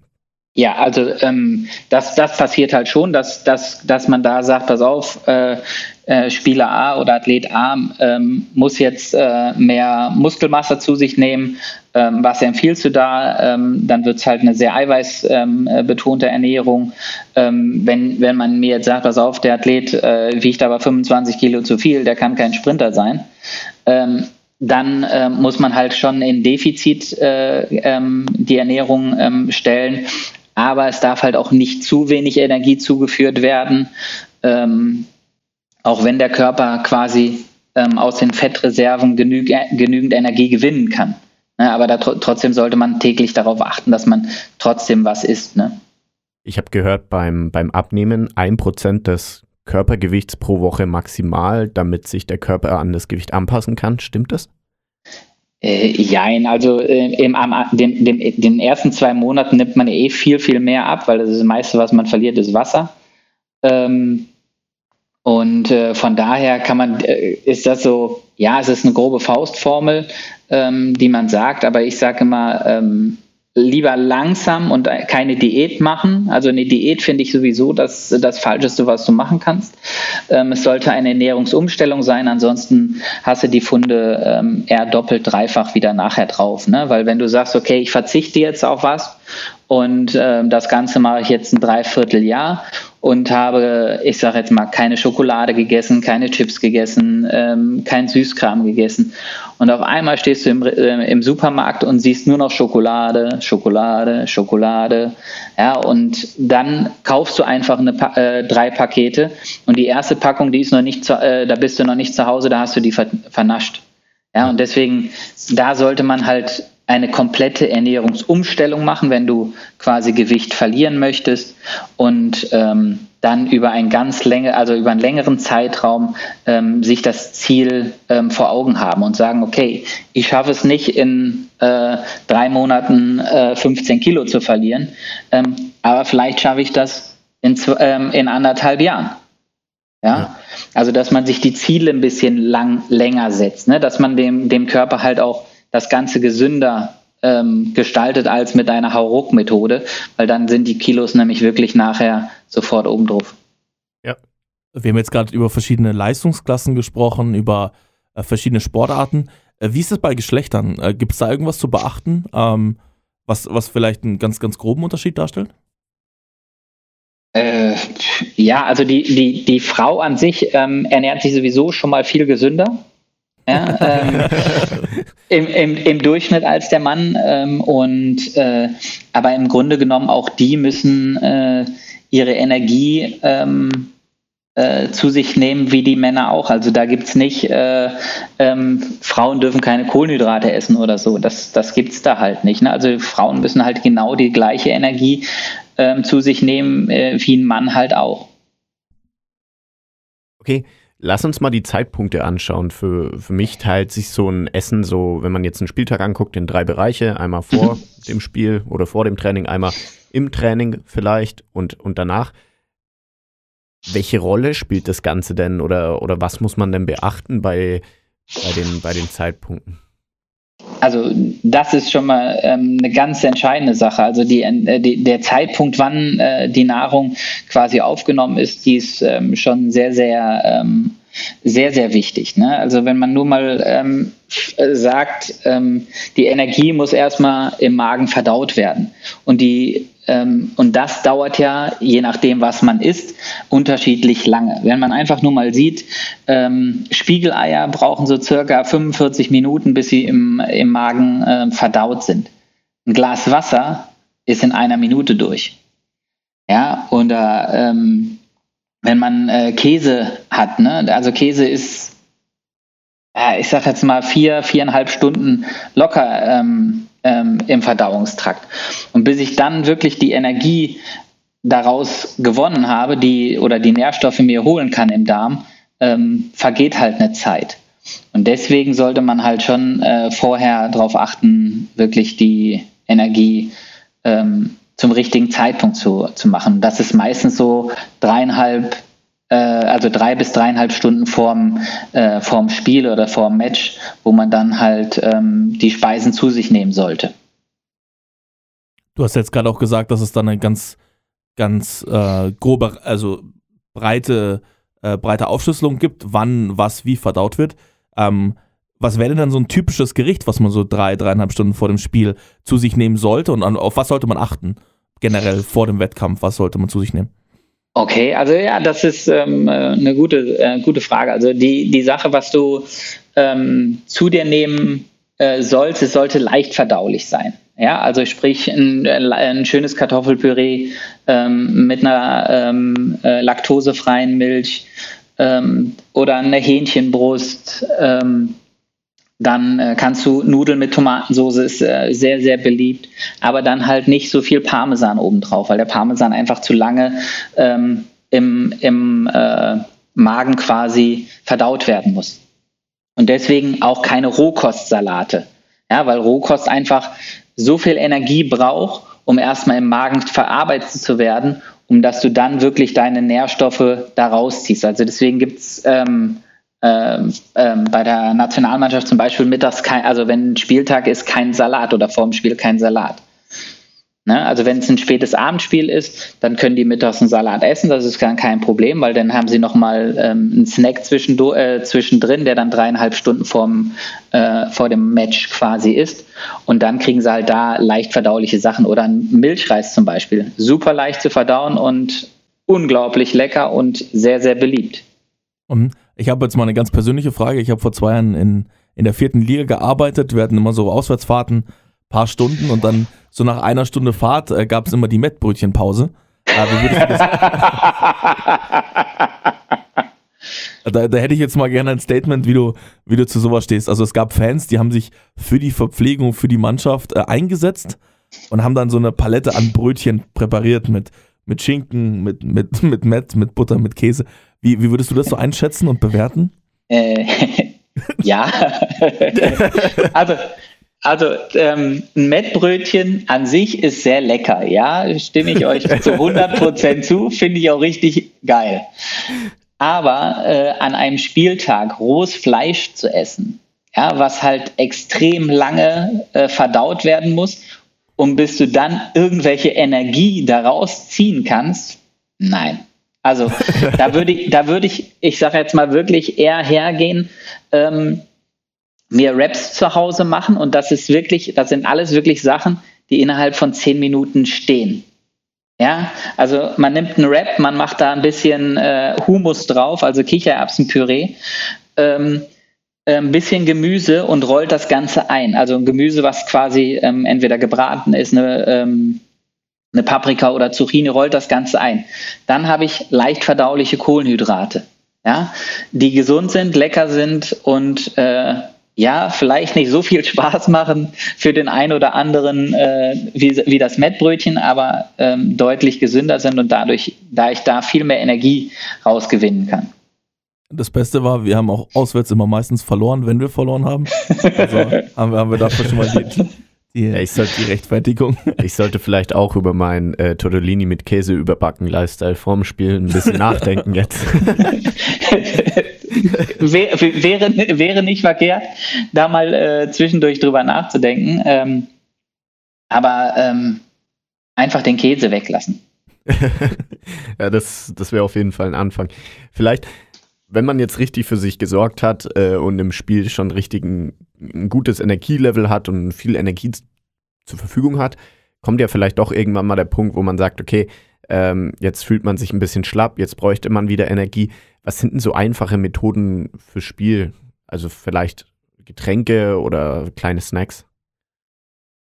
Ja, also ähm, das, das passiert halt schon, dass, dass, dass man da sagt, pass auf, äh, äh, Spieler A oder Athlet A ähm, muss jetzt äh, mehr Muskelmasse zu sich nehmen. Ähm, was empfiehlst du da? Ähm, dann wird es halt eine sehr eiweißbetonte ähm, Ernährung. Ähm, wenn, wenn man mir jetzt sagt, pass auf, der Athlet äh, wiegt aber 25 Kilo zu viel, der kann kein Sprinter sein ähm, dann äh, muss man halt schon in Defizit äh, ähm, die Ernährung stellen aber es darf halt auch nicht zu wenig Energie zugeführt werden, auch wenn der Körper quasi aus den Fettreserven genüg genügend Energie gewinnen kann. Ne? Aber tr trotzdem sollte man täglich darauf achten, dass man trotzdem was isst. Ne? Ich habe gehört, beim, beim Abnehmen 1% des Körpergewichts pro Woche maximal, damit sich der Körper an das Gewicht anpassen kann. Stimmt das? Äh, jein, also äh, im, am, den, den, den ersten zwei Monaten nimmt man eh viel, viel mehr ab, weil das, das meiste, was man verliert, ist Wasser. Ähm, und äh, von daher kann man, äh, ist das so, ja, es ist eine grobe Faustformel, ähm, die man sagt, aber ich sage immer, ähm, lieber langsam und keine Diät machen. Also eine Diät finde ich sowieso das, das Falscheste, was du machen kannst. Ähm, es sollte eine Ernährungsumstellung sein, ansonsten hast du die Funde ähm, eher doppelt, dreifach wieder nachher drauf. Ne? Weil wenn du sagst, okay, ich verzichte jetzt auf was und äh, das Ganze mache ich jetzt ein Dreivierteljahr und habe, ich sage jetzt mal, keine Schokolade gegessen, keine Chips gegessen, ähm, kein Süßkram gegessen. Und auf einmal stehst du im, äh, im Supermarkt und siehst nur noch Schokolade, Schokolade, Schokolade. Ja, und dann kaufst du einfach eine, äh, drei Pakete und die erste Packung, die ist noch nicht, zu, äh, da bist du noch nicht zu Hause, da hast du die ver vernascht. Ja, und deswegen, da sollte man halt eine komplette Ernährungsumstellung machen, wenn du quasi Gewicht verlieren möchtest und ähm, dann über ein ganz länger, also über einen längeren Zeitraum ähm, sich das Ziel ähm, vor Augen haben und sagen, okay, ich schaffe es nicht in äh, drei Monaten äh, 15 Kilo zu verlieren, ähm, aber vielleicht schaffe ich das in, ähm, in anderthalb Jahren. Ja? ja? also dass man sich die Ziele ein bisschen lang länger setzt, ne? dass man dem, dem Körper halt auch das Ganze gesünder ähm, gestaltet als mit einer Hauruck-Methode, weil dann sind die Kilos nämlich wirklich nachher sofort oben drauf. Ja. Wir haben jetzt gerade über verschiedene Leistungsklassen gesprochen, über äh, verschiedene Sportarten. Äh, wie ist es bei Geschlechtern? Äh, Gibt es da irgendwas zu beachten, ähm, was, was vielleicht einen ganz, ganz groben Unterschied darstellt? Äh, ja, also die, die, die Frau an sich ähm, ernährt sich sowieso schon mal viel gesünder ja, ähm, im, im, im, Durchschnitt als der Mann. Ähm, und äh, aber im Grunde genommen auch die müssen äh, ihre Energie ähm, äh, zu sich nehmen, wie die Männer auch. Also da gibt es nicht, äh, ähm, Frauen dürfen keine Kohlenhydrate essen oder so. Das, das gibt es da halt nicht. Ne? Also Frauen müssen halt genau die gleiche Energie ähm, zu sich nehmen, äh, wie ein Mann halt auch. Okay. Lass uns mal die Zeitpunkte anschauen. Für, für mich teilt sich so ein Essen so, wenn man jetzt einen Spieltag anguckt, in drei Bereiche. Einmal vor dem Spiel oder vor dem Training, einmal im Training vielleicht und, und danach. Welche Rolle spielt das Ganze denn oder, oder was muss man denn beachten bei, bei, den, bei den Zeitpunkten? Also das ist schon mal ähm, eine ganz entscheidende Sache. Also die, äh, die, der Zeitpunkt, wann äh, die Nahrung quasi aufgenommen ist, die ist ähm, schon sehr, sehr, ähm, sehr, sehr wichtig. Ne? Also wenn man nur mal ähm, sagt, ähm, die Energie muss erstmal im Magen verdaut werden und die und das dauert ja, je nachdem, was man isst, unterschiedlich lange. Wenn man einfach nur mal sieht, ähm, Spiegeleier brauchen so circa 45 Minuten, bis sie im, im Magen äh, verdaut sind. Ein Glas Wasser ist in einer Minute durch. Ja, oder ähm, wenn man äh, Käse hat, ne? also Käse ist, ich sag jetzt mal vier, viereinhalb Stunden locker ähm, ähm, im Verdauungstrakt. Und bis ich dann wirklich die Energie daraus gewonnen habe, die oder die Nährstoffe mir holen kann im Darm, ähm, vergeht halt eine Zeit. Und deswegen sollte man halt schon äh, vorher darauf achten, wirklich die Energie ähm, zum richtigen Zeitpunkt zu, zu machen. Das ist meistens so dreieinhalb äh, also drei bis dreieinhalb Stunden vorm, äh, vorm Spiel oder vorm Match, wo man dann halt ähm, die Speisen zu sich nehmen sollte. Du hast jetzt gerade auch gesagt, dass es dann eine ganz, ganz äh, grobe, also breite, äh, breite Aufschlüsselung gibt, wann was wie verdaut wird. Ähm, was wäre denn dann so ein typisches Gericht, was man so drei, dreieinhalb Stunden vor dem Spiel zu sich nehmen sollte und an, auf was sollte man achten? Generell vor dem Wettkampf, was sollte man zu sich nehmen? Okay, also ja, das ist ähm, äh, eine gute, äh, gute Frage. Also die, die Sache, was du ähm, zu dir nehmen äh, sollst, es sollte leicht verdaulich sein. Ja, also sprich ein, ein schönes Kartoffelpüree ähm, mit einer ähm, äh, laktosefreien Milch ähm, oder eine Hähnchenbrust. Ähm, dann äh, kannst du Nudeln mit Tomatensauce, ist äh, sehr, sehr beliebt. Aber dann halt nicht so viel Parmesan obendrauf, weil der Parmesan einfach zu lange ähm, im, im äh, Magen quasi verdaut werden muss. Und deswegen auch keine Rohkostsalate. Ja, weil Rohkost einfach so viel Energie braucht, um erstmal im Magen verarbeitet zu werden, um dass du dann wirklich deine Nährstoffe da rausziehst. Also deswegen gibt's ähm, ähm, ähm, bei der Nationalmannschaft zum Beispiel mittags kein, also wenn Spieltag ist, kein Salat oder vorm Spiel kein Salat. Ne? Also wenn es ein spätes Abendspiel ist, dann können die mittags einen Salat essen, das ist dann kein Problem, weil dann haben sie nochmal ähm, einen Snack zwischendrin, äh, zwischendrin, der dann dreieinhalb Stunden vorm, äh, vor dem Match quasi ist. Und dann kriegen sie halt da leicht verdauliche Sachen oder ein Milchreis zum Beispiel. Super leicht zu verdauen und unglaublich lecker und sehr, sehr beliebt. Und ich habe jetzt mal eine ganz persönliche Frage. Ich habe vor zwei Jahren in, in der vierten Liga gearbeitet. Wir hatten immer so Auswärtsfahrten, paar Stunden und dann so nach einer Stunde Fahrt äh, gab es immer die Mettbrötchenpause. Äh, da, da hätte ich jetzt mal gerne ein Statement, wie du, wie du zu sowas stehst. Also es gab Fans, die haben sich für die Verpflegung, für die Mannschaft äh, eingesetzt und haben dann so eine Palette an Brötchen präpariert mit, mit Schinken, mit, mit, mit Mett, mit Butter, mit Käse. Wie, wie würdest du das so einschätzen und bewerten? Äh, ja. also, also ähm, ein Mettbrötchen an sich ist sehr lecker, ja, stimme ich euch zu 100% zu, finde ich auch richtig geil. Aber äh, an einem Spieltag rohes Fleisch zu essen, ja, was halt extrem lange äh, verdaut werden muss, und bis du dann irgendwelche Energie daraus ziehen kannst, nein. Also da würde ich, da würde ich, ich sage jetzt mal wirklich eher hergehen, ähm, mir Raps zu Hause machen und das ist wirklich, das sind alles wirklich Sachen, die innerhalb von zehn Minuten stehen. Ja, also man nimmt einen Rap, man macht da ein bisschen äh, Humus drauf, also Kichererbsenpüree, ähm, ein bisschen Gemüse und rollt das Ganze ein. Also ein Gemüse, was quasi ähm, entweder gebraten ist, eine ähm, eine Paprika oder Zucchini, rollt das Ganze ein. Dann habe ich leicht verdauliche Kohlenhydrate, ja, die gesund sind, lecker sind und äh, ja, vielleicht nicht so viel Spaß machen für den einen oder anderen äh, wie, wie das Mettbrötchen, aber ähm, deutlich gesünder sind und dadurch, da ich da viel mehr Energie rausgewinnen kann. Das Beste war, wir haben auch auswärts immer meistens verloren, wenn wir verloren haben. Also haben wir, haben wir dafür schon mal die, die, ja, ich sollte, die Rechtfertigung. Ich sollte vielleicht auch über meinen äh, Tortellini mit Käse überbacken Lifestyle vorm Spiel ein bisschen nachdenken jetzt. wäre, wäre nicht verkehrt, da mal äh, zwischendurch drüber nachzudenken. Ähm, aber ähm, einfach den Käse weglassen. ja, das, das wäre auf jeden Fall ein Anfang. Vielleicht wenn man jetzt richtig für sich gesorgt hat äh, und im Spiel schon richtig ein, ein, gutes Energielevel hat und viel Energie zur Verfügung hat, kommt ja vielleicht doch irgendwann mal der Punkt, wo man sagt, okay, ähm, jetzt fühlt man sich ein bisschen schlapp, jetzt bräuchte man wieder Energie. Was sind denn so einfache Methoden für Spiel? Also vielleicht Getränke oder kleine Snacks?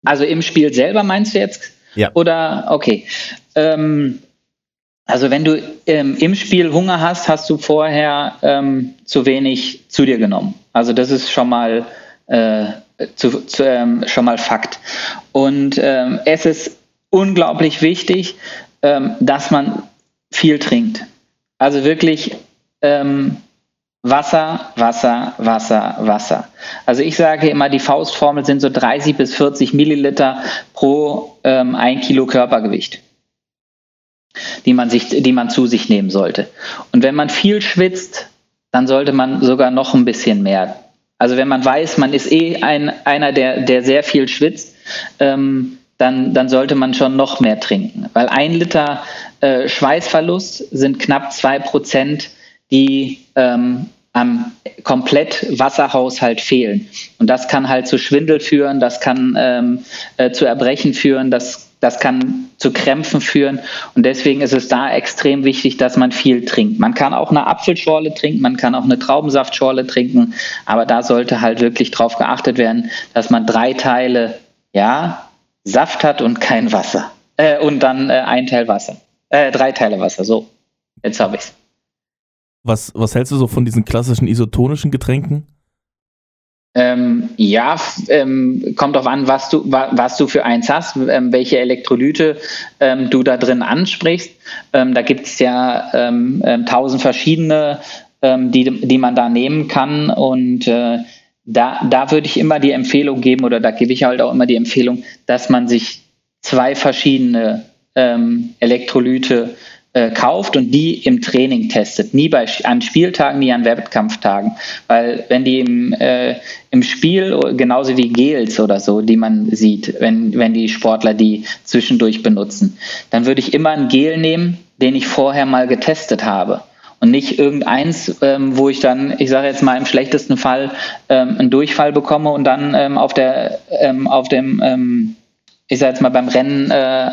Also im Spiel selber meinst du jetzt? Ja. Oder okay. Ähm, also wenn du ähm, im Spiel Hunger hast, hast du vorher ähm, zu wenig zu dir genommen. Also das ist schon mal äh, zu, zu, ähm, schon mal Fakt. Und ähm, es ist unglaublich wichtig, ähm, dass man viel trinkt. Also wirklich ähm, Wasser, Wasser, Wasser, Wasser. Also ich sage immer, die Faustformel sind so 30 bis 40 Milliliter pro ein Kilo Körpergewicht die man, sich, die man zu sich nehmen sollte. Und wenn man viel schwitzt, dann sollte man sogar noch ein bisschen mehr. Also wenn man weiß, man ist eh ein, einer, der, der sehr viel schwitzt, ähm, dann, dann sollte man schon noch mehr trinken. Weil ein Liter äh, Schweißverlust sind knapp zwei Prozent, die ähm, am komplett Wasserhaushalt fehlen. Und das kann halt zu Schwindel führen, das kann ähm, äh, zu Erbrechen führen, das, das kann zu Krämpfen führen. Und deswegen ist es da extrem wichtig, dass man viel trinkt. Man kann auch eine Apfelschorle trinken, man kann auch eine Traubensaftschorle trinken, aber da sollte halt wirklich darauf geachtet werden, dass man drei Teile, ja, Saft hat und kein Wasser. Äh, und dann äh, ein Teil Wasser. Äh, drei Teile Wasser, so. Jetzt habe ich's. Was, was hältst du so von diesen klassischen isotonischen Getränken? Ähm, ja, ähm, kommt darauf an, was du, wa, was du für eins hast, ähm, welche Elektrolyte ähm, du da drin ansprichst. Ähm, da gibt es ja ähm, tausend verschiedene, die, die man da nehmen kann. Und äh, da, da würde ich immer die Empfehlung geben, oder da gebe ich halt auch immer die Empfehlung, dass man sich zwei verschiedene Elektrolyte äh, kauft und die im Training testet. Nie bei, an Spieltagen, nie an Wettkampftagen. Weil wenn die im, äh, im Spiel, genauso wie Gels oder so, die man sieht, wenn, wenn die Sportler die zwischendurch benutzen, dann würde ich immer ein Gel nehmen, den ich vorher mal getestet habe und nicht irgendeins, ähm, wo ich dann, ich sage jetzt mal im schlechtesten Fall, ähm, einen Durchfall bekomme und dann ähm, auf der, ähm, auf dem, ähm, ich sage jetzt mal beim Rennen äh,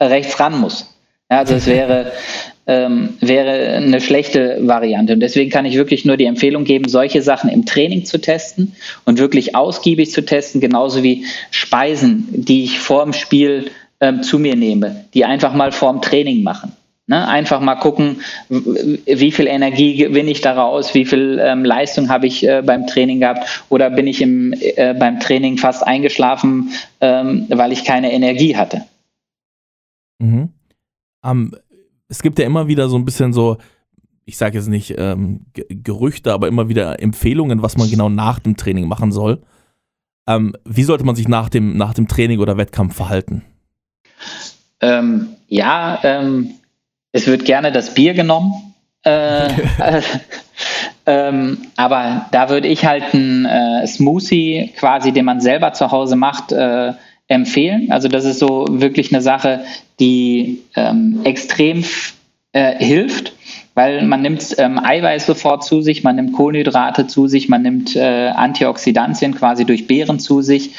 rechts ran muss. Ja, also es wäre, ähm, wäre eine schlechte Variante. Und deswegen kann ich wirklich nur die Empfehlung geben, solche Sachen im Training zu testen und wirklich ausgiebig zu testen, genauso wie Speisen, die ich vor dem Spiel ähm, zu mir nehme, die einfach mal vor dem Training machen. Ne? Einfach mal gucken, wie viel Energie gewinne ich daraus, wie viel ähm, Leistung habe ich äh, beim Training gehabt oder bin ich im, äh, beim Training fast eingeschlafen, ähm, weil ich keine Energie hatte. Mhm ähm, es gibt ja immer wieder so ein bisschen so, ich sage jetzt nicht ähm, Gerüchte, aber immer wieder Empfehlungen, was man genau nach dem Training machen soll. Ähm, wie sollte man sich nach dem, nach dem Training oder Wettkampf verhalten? Ähm, ja, ähm, es wird gerne das Bier genommen. Äh, ähm, aber da würde ich halt einen äh, Smoothie quasi, den man selber zu Hause macht, äh, empfehlen. Also das ist so wirklich eine Sache, die ähm, extrem äh, hilft, weil man nimmt ähm, Eiweiß sofort zu sich, man nimmt Kohlenhydrate zu sich, man nimmt äh, Antioxidantien quasi durch Beeren zu sich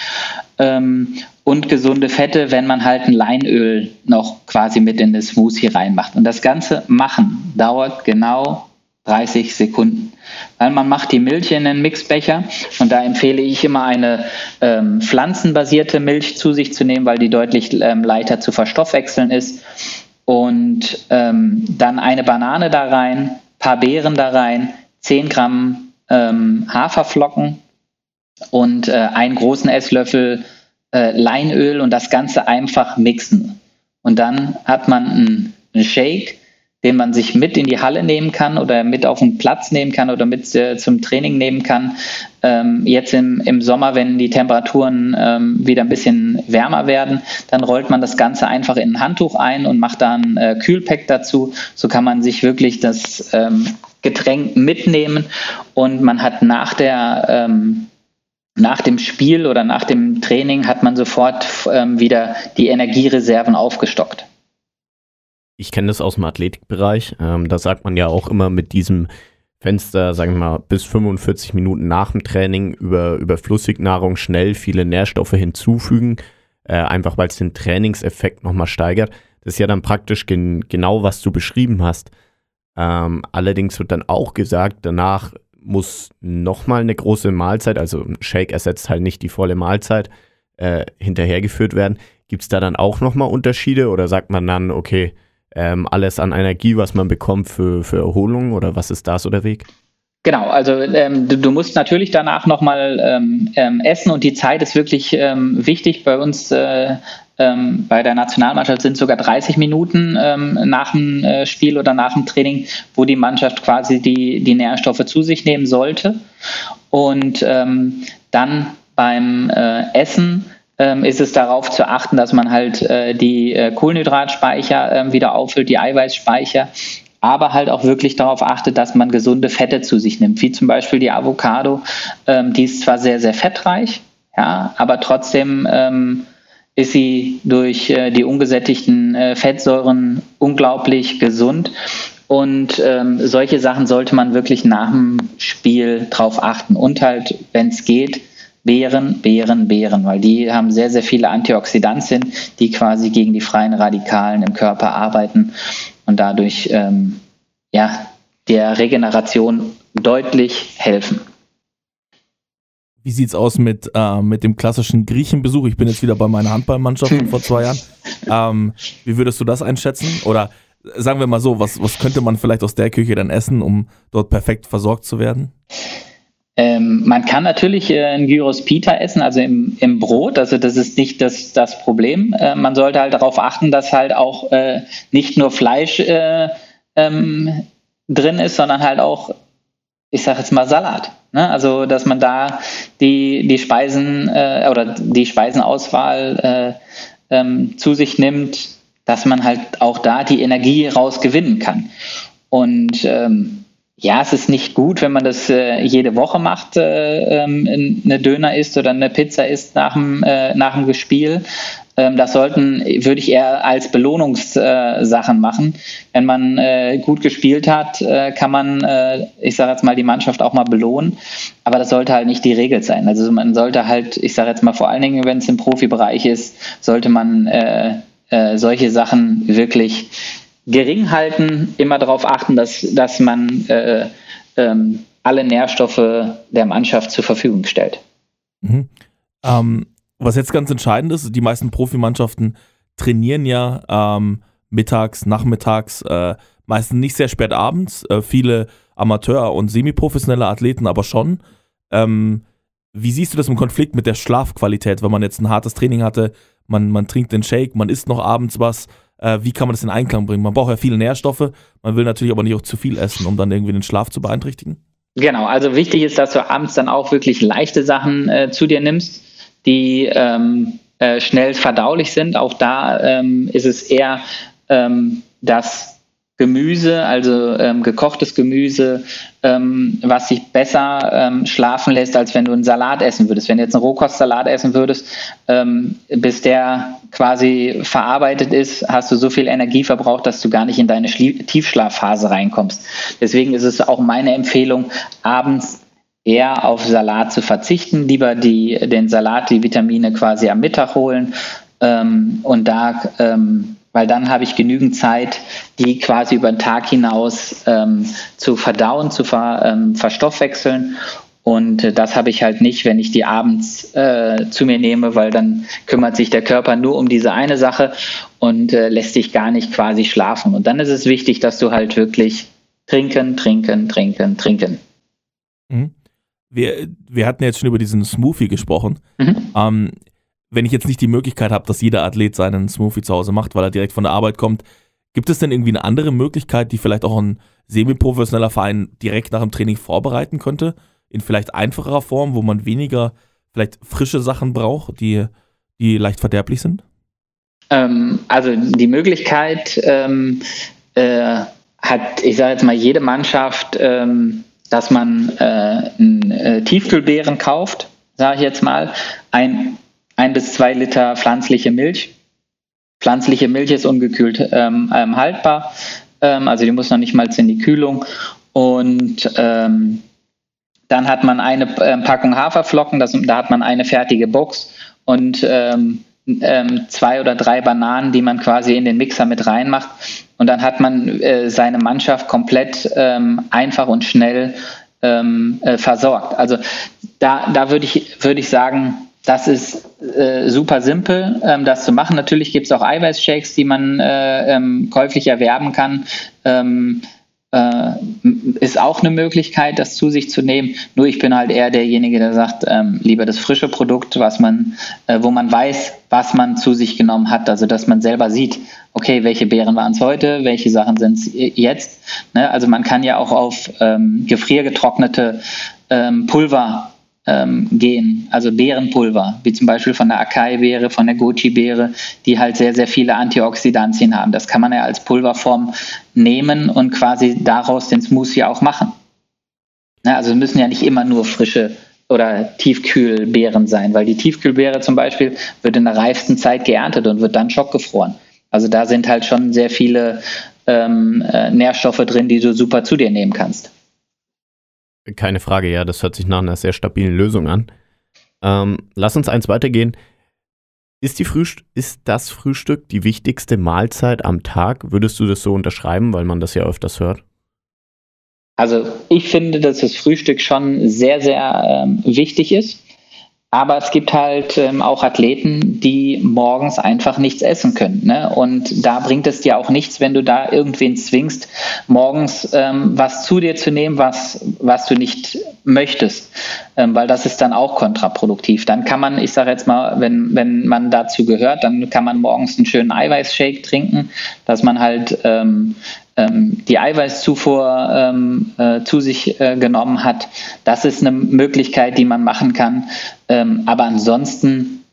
ähm, und gesunde Fette, wenn man halt ein Leinöl noch quasi mit in das Smoothie reinmacht. Und das ganze Machen dauert genau 30 Sekunden. Weil man macht die Milch in den Mixbecher und da empfehle ich immer eine ähm, pflanzenbasierte Milch zu sich zu nehmen, weil die deutlich ähm, leichter zu verstoffwechseln ist. Und ähm, dann eine Banane da rein, paar Beeren da rein, 10 Gramm ähm, Haferflocken und äh, einen großen Esslöffel äh, Leinöl und das Ganze einfach mixen. Und dann hat man einen Shake, den man sich mit in die Halle nehmen kann oder mit auf den Platz nehmen kann oder mit äh, zum Training nehmen kann. Ähm, jetzt im, im Sommer, wenn die Temperaturen ähm, wieder ein bisschen wärmer werden, dann rollt man das Ganze einfach in ein Handtuch ein und macht da ein äh, Kühlpack dazu. So kann man sich wirklich das ähm, Getränk mitnehmen und man hat nach der ähm, nach dem Spiel oder nach dem Training hat man sofort ähm, wieder die Energiereserven aufgestockt ich kenne das aus dem Athletikbereich. Ähm, da sagt man ja auch immer mit diesem Fenster, sagen wir mal, bis 45 Minuten nach dem Training über, über Flüssignahrung schnell viele Nährstoffe hinzufügen, äh, einfach weil es den Trainingseffekt nochmal steigert. Das ist ja dann praktisch gen genau, was du beschrieben hast. Ähm, allerdings wird dann auch gesagt, danach muss nochmal eine große Mahlzeit, also ein Shake ersetzt halt nicht die volle Mahlzeit, äh, hinterhergeführt werden. Gibt es da dann auch nochmal Unterschiede oder sagt man dann, okay, ähm, alles an Energie, was man bekommt für, für Erholung oder was ist da so der Weg? Genau, also ähm, du, du, musst natürlich danach nochmal ähm, ähm, essen und die Zeit ist wirklich ähm, wichtig. Bei uns äh, ähm, bei der Nationalmannschaft sind sogar 30 Minuten ähm, nach dem äh, Spiel oder nach dem Training, wo die Mannschaft quasi die, die Nährstoffe zu sich nehmen sollte. Und dann beim äh, Essen ähm, ist es darauf zu achten, dass man halt äh, die äh, Kohlenhydratspeicher äh, wieder auffüllt, die Eiweißspeicher, aber halt auch wirklich darauf achtet, dass man gesunde Fette zu sich nimmt, wie zum Beispiel die Avocado. Ähm, die ist zwar sehr, sehr fettreich, ja, aber trotzdem ähm, ist sie durch äh, die ungesättigten Fettsäuren unglaublich gesund. Und ähm, solche Sachen sollte man wirklich nach dem Spiel drauf achten. Und halt, wenn es geht, Beeren, Beeren, Beeren, weil die haben sehr, sehr viele Antioxidantien, die quasi gegen die freien Radikalen im Körper arbeiten und dadurch ähm, ja, der Regeneration deutlich helfen. Wie sieht's aus mit, äh, mit dem klassischen Griechenbesuch? Ich bin jetzt wieder bei meiner Handballmannschaft von vor zwei Jahren. Ähm, wie würdest du das einschätzen? Oder sagen wir mal so, was, was könnte man vielleicht aus der Küche dann essen, um dort perfekt versorgt zu werden? Ähm, man kann natürlich äh, ein Gyros Pita essen, also im, im Brot. Also das ist nicht das, das Problem. Äh, man sollte halt darauf achten, dass halt auch äh, nicht nur Fleisch äh, ähm, drin ist, sondern halt auch, ich sage jetzt mal Salat. Ne? Also dass man da die, die Speisen äh, oder die Speisenauswahl äh, ähm, zu sich nimmt, dass man halt auch da die Energie rausgewinnen kann. Und ähm, ja, es ist nicht gut, wenn man das äh, jede Woche macht, äh, ähm, eine Döner isst oder eine Pizza isst nach dem, äh, nach dem Gespiel. Ähm, das sollten, würde ich eher als Belohnungssachen machen. Wenn man äh, gut gespielt hat, äh, kann man, äh, ich sage jetzt mal, die Mannschaft auch mal belohnen. Aber das sollte halt nicht die Regel sein. Also man sollte halt, ich sage jetzt mal vor allen Dingen, wenn es im Profibereich ist, sollte man solche Sachen wirklich gering halten, immer darauf achten, dass, dass man äh, ähm, alle Nährstoffe der Mannschaft zur Verfügung stellt. Mhm. Ähm, was jetzt ganz entscheidend ist, die meisten Profimannschaften trainieren ja ähm, mittags, nachmittags, äh, meistens nicht sehr spät abends. Äh, viele Amateur- und semiprofessionelle Athleten aber schon. Ähm, wie siehst du das im Konflikt mit der Schlafqualität, wenn man jetzt ein hartes Training hatte, man, man trinkt den Shake, man isst noch abends was, äh, wie kann man das in Einklang bringen? Man braucht ja viele Nährstoffe, man will natürlich aber nicht auch zu viel essen, um dann irgendwie den Schlaf zu beeinträchtigen. Genau, also wichtig ist, dass du abends dann auch wirklich leichte Sachen äh, zu dir nimmst, die ähm, äh, schnell verdaulich sind. Auch da ähm, ist es eher ähm, das Gemüse, also ähm, gekochtes Gemüse, ähm, was sich besser ähm, schlafen lässt, als wenn du einen Salat essen würdest. Wenn du jetzt einen Rohkostsalat essen würdest, ähm, bis der quasi verarbeitet ist, hast du so viel Energie verbraucht, dass du gar nicht in deine Schlie Tiefschlafphase reinkommst. Deswegen ist es auch meine Empfehlung, abends eher auf Salat zu verzichten, lieber die, den Salat, die Vitamine quasi am Mittag holen ähm, und da ähm, weil dann habe ich genügend Zeit, die quasi über den Tag hinaus ähm, zu verdauen, zu ver, ähm, verstoffwechseln. Und äh, das habe ich halt nicht, wenn ich die abends äh, zu mir nehme, weil dann kümmert sich der Körper nur um diese eine Sache und äh, lässt dich gar nicht quasi schlafen. Und dann ist es wichtig, dass du halt wirklich trinken, trinken, trinken, trinken. Mhm. Wir, wir hatten jetzt schon über diesen Smoothie gesprochen. Mhm. Ähm, wenn ich jetzt nicht die Möglichkeit habe, dass jeder Athlet seinen Smoothie zu Hause macht, weil er direkt von der Arbeit kommt, gibt es denn irgendwie eine andere Möglichkeit, die vielleicht auch ein semi-professioneller Verein direkt nach dem Training vorbereiten könnte? In vielleicht einfacherer Form, wo man weniger vielleicht frische Sachen braucht, die, die leicht verderblich sind? Ähm, also die Möglichkeit ähm, äh, hat, ich sage jetzt mal, jede Mannschaft, ähm, dass man äh, ein, äh, Tiefkühlbeeren kauft, sage ich jetzt mal. Ein ein bis zwei Liter pflanzliche Milch. Pflanzliche Milch ist ungekühlt ähm, ähm, haltbar, ähm, also die muss noch nicht mal in die Kühlung. Und ähm, dann hat man eine äh, Packung Haferflocken, das, da hat man eine fertige Box und ähm, ähm, zwei oder drei Bananen, die man quasi in den Mixer mit reinmacht. Und dann hat man äh, seine Mannschaft komplett einfach und schnell äh, versorgt. Also da, da würde ich, würd ich sagen, das ist äh, super simpel, ähm, das zu machen. Natürlich gibt es auch Eiweißshakes, die man äh, ähm, käuflich erwerben kann. Ähm, äh, ist auch eine Möglichkeit, das zu sich zu nehmen. Nur ich bin halt eher derjenige, der sagt, ähm, lieber das frische Produkt, was man, äh, wo man weiß, was man zu sich genommen hat. Also dass man selber sieht, okay, welche Beeren waren es heute, welche Sachen sind es jetzt. Ne? Also man kann ja auch auf ähm, gefriergetrocknete ähm, Pulver ähm, gehen, also Beerenpulver, wie zum Beispiel von der Acai-Beere, von der Goji-Beere, die halt sehr, sehr viele Antioxidantien haben. Das kann man ja als Pulverform nehmen und quasi daraus den Smoothie auch machen. Ja, also müssen ja nicht immer nur frische oder Tiefkühlbeeren sein, weil die Tiefkühlbeere zum Beispiel wird in der reifsten Zeit geerntet und wird dann schockgefroren. Also da sind halt schon sehr viele ähm, äh, Nährstoffe drin, die du super zu dir nehmen kannst. Keine Frage, ja, das hört sich nach einer sehr stabilen Lösung an. Ähm, lass uns eins weitergehen. Ist, die Frühst ist das Frühstück die wichtigste Mahlzeit am Tag? Würdest du das so unterschreiben, weil man das ja öfters hört? Also ich finde, dass das Frühstück schon sehr, sehr ähm, wichtig ist. Aber es gibt halt ähm, auch Athleten, die morgens einfach nichts essen können. Ne? Und da bringt es dir auch nichts, wenn du da irgendwen zwingst, morgens ähm, was zu dir zu nehmen, was, was du nicht möchtest. Ähm, weil das ist dann auch kontraproduktiv. Dann kann man, ich sage jetzt mal, wenn, wenn man dazu gehört, dann kann man morgens einen schönen Eiweißshake trinken, dass man halt ähm, die Eiweißzufuhr ähm, äh, zu sich äh, genommen hat. Das ist eine Möglichkeit, die man machen kann. Ähm, aber ansonsten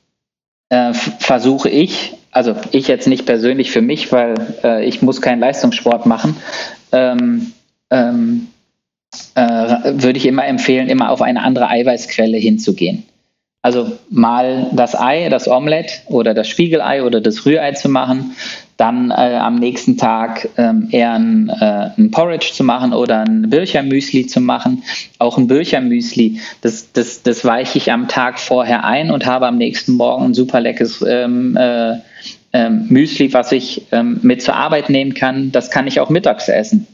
äh, versuche ich, also ich jetzt nicht persönlich für mich, weil äh, ich muss keinen Leistungssport machen, ähm, ähm, äh, würde ich immer empfehlen, immer auf eine andere Eiweißquelle hinzugehen. Also mal das Ei, das Omelett oder das Spiegelei oder das Rührei zu machen, dann äh, am nächsten Tag ähm, eher ein, äh, ein, Porridge zu machen oder ein Birchermüsli zu machen. Auch ein Birchermüsli, das, das, das weiche ich am Tag vorher ein und habe am nächsten Morgen ein super leckeres ähm, äh, ähm, Müsli, was ich ähm, mit zur Arbeit nehmen kann. Das kann ich auch mittags essen.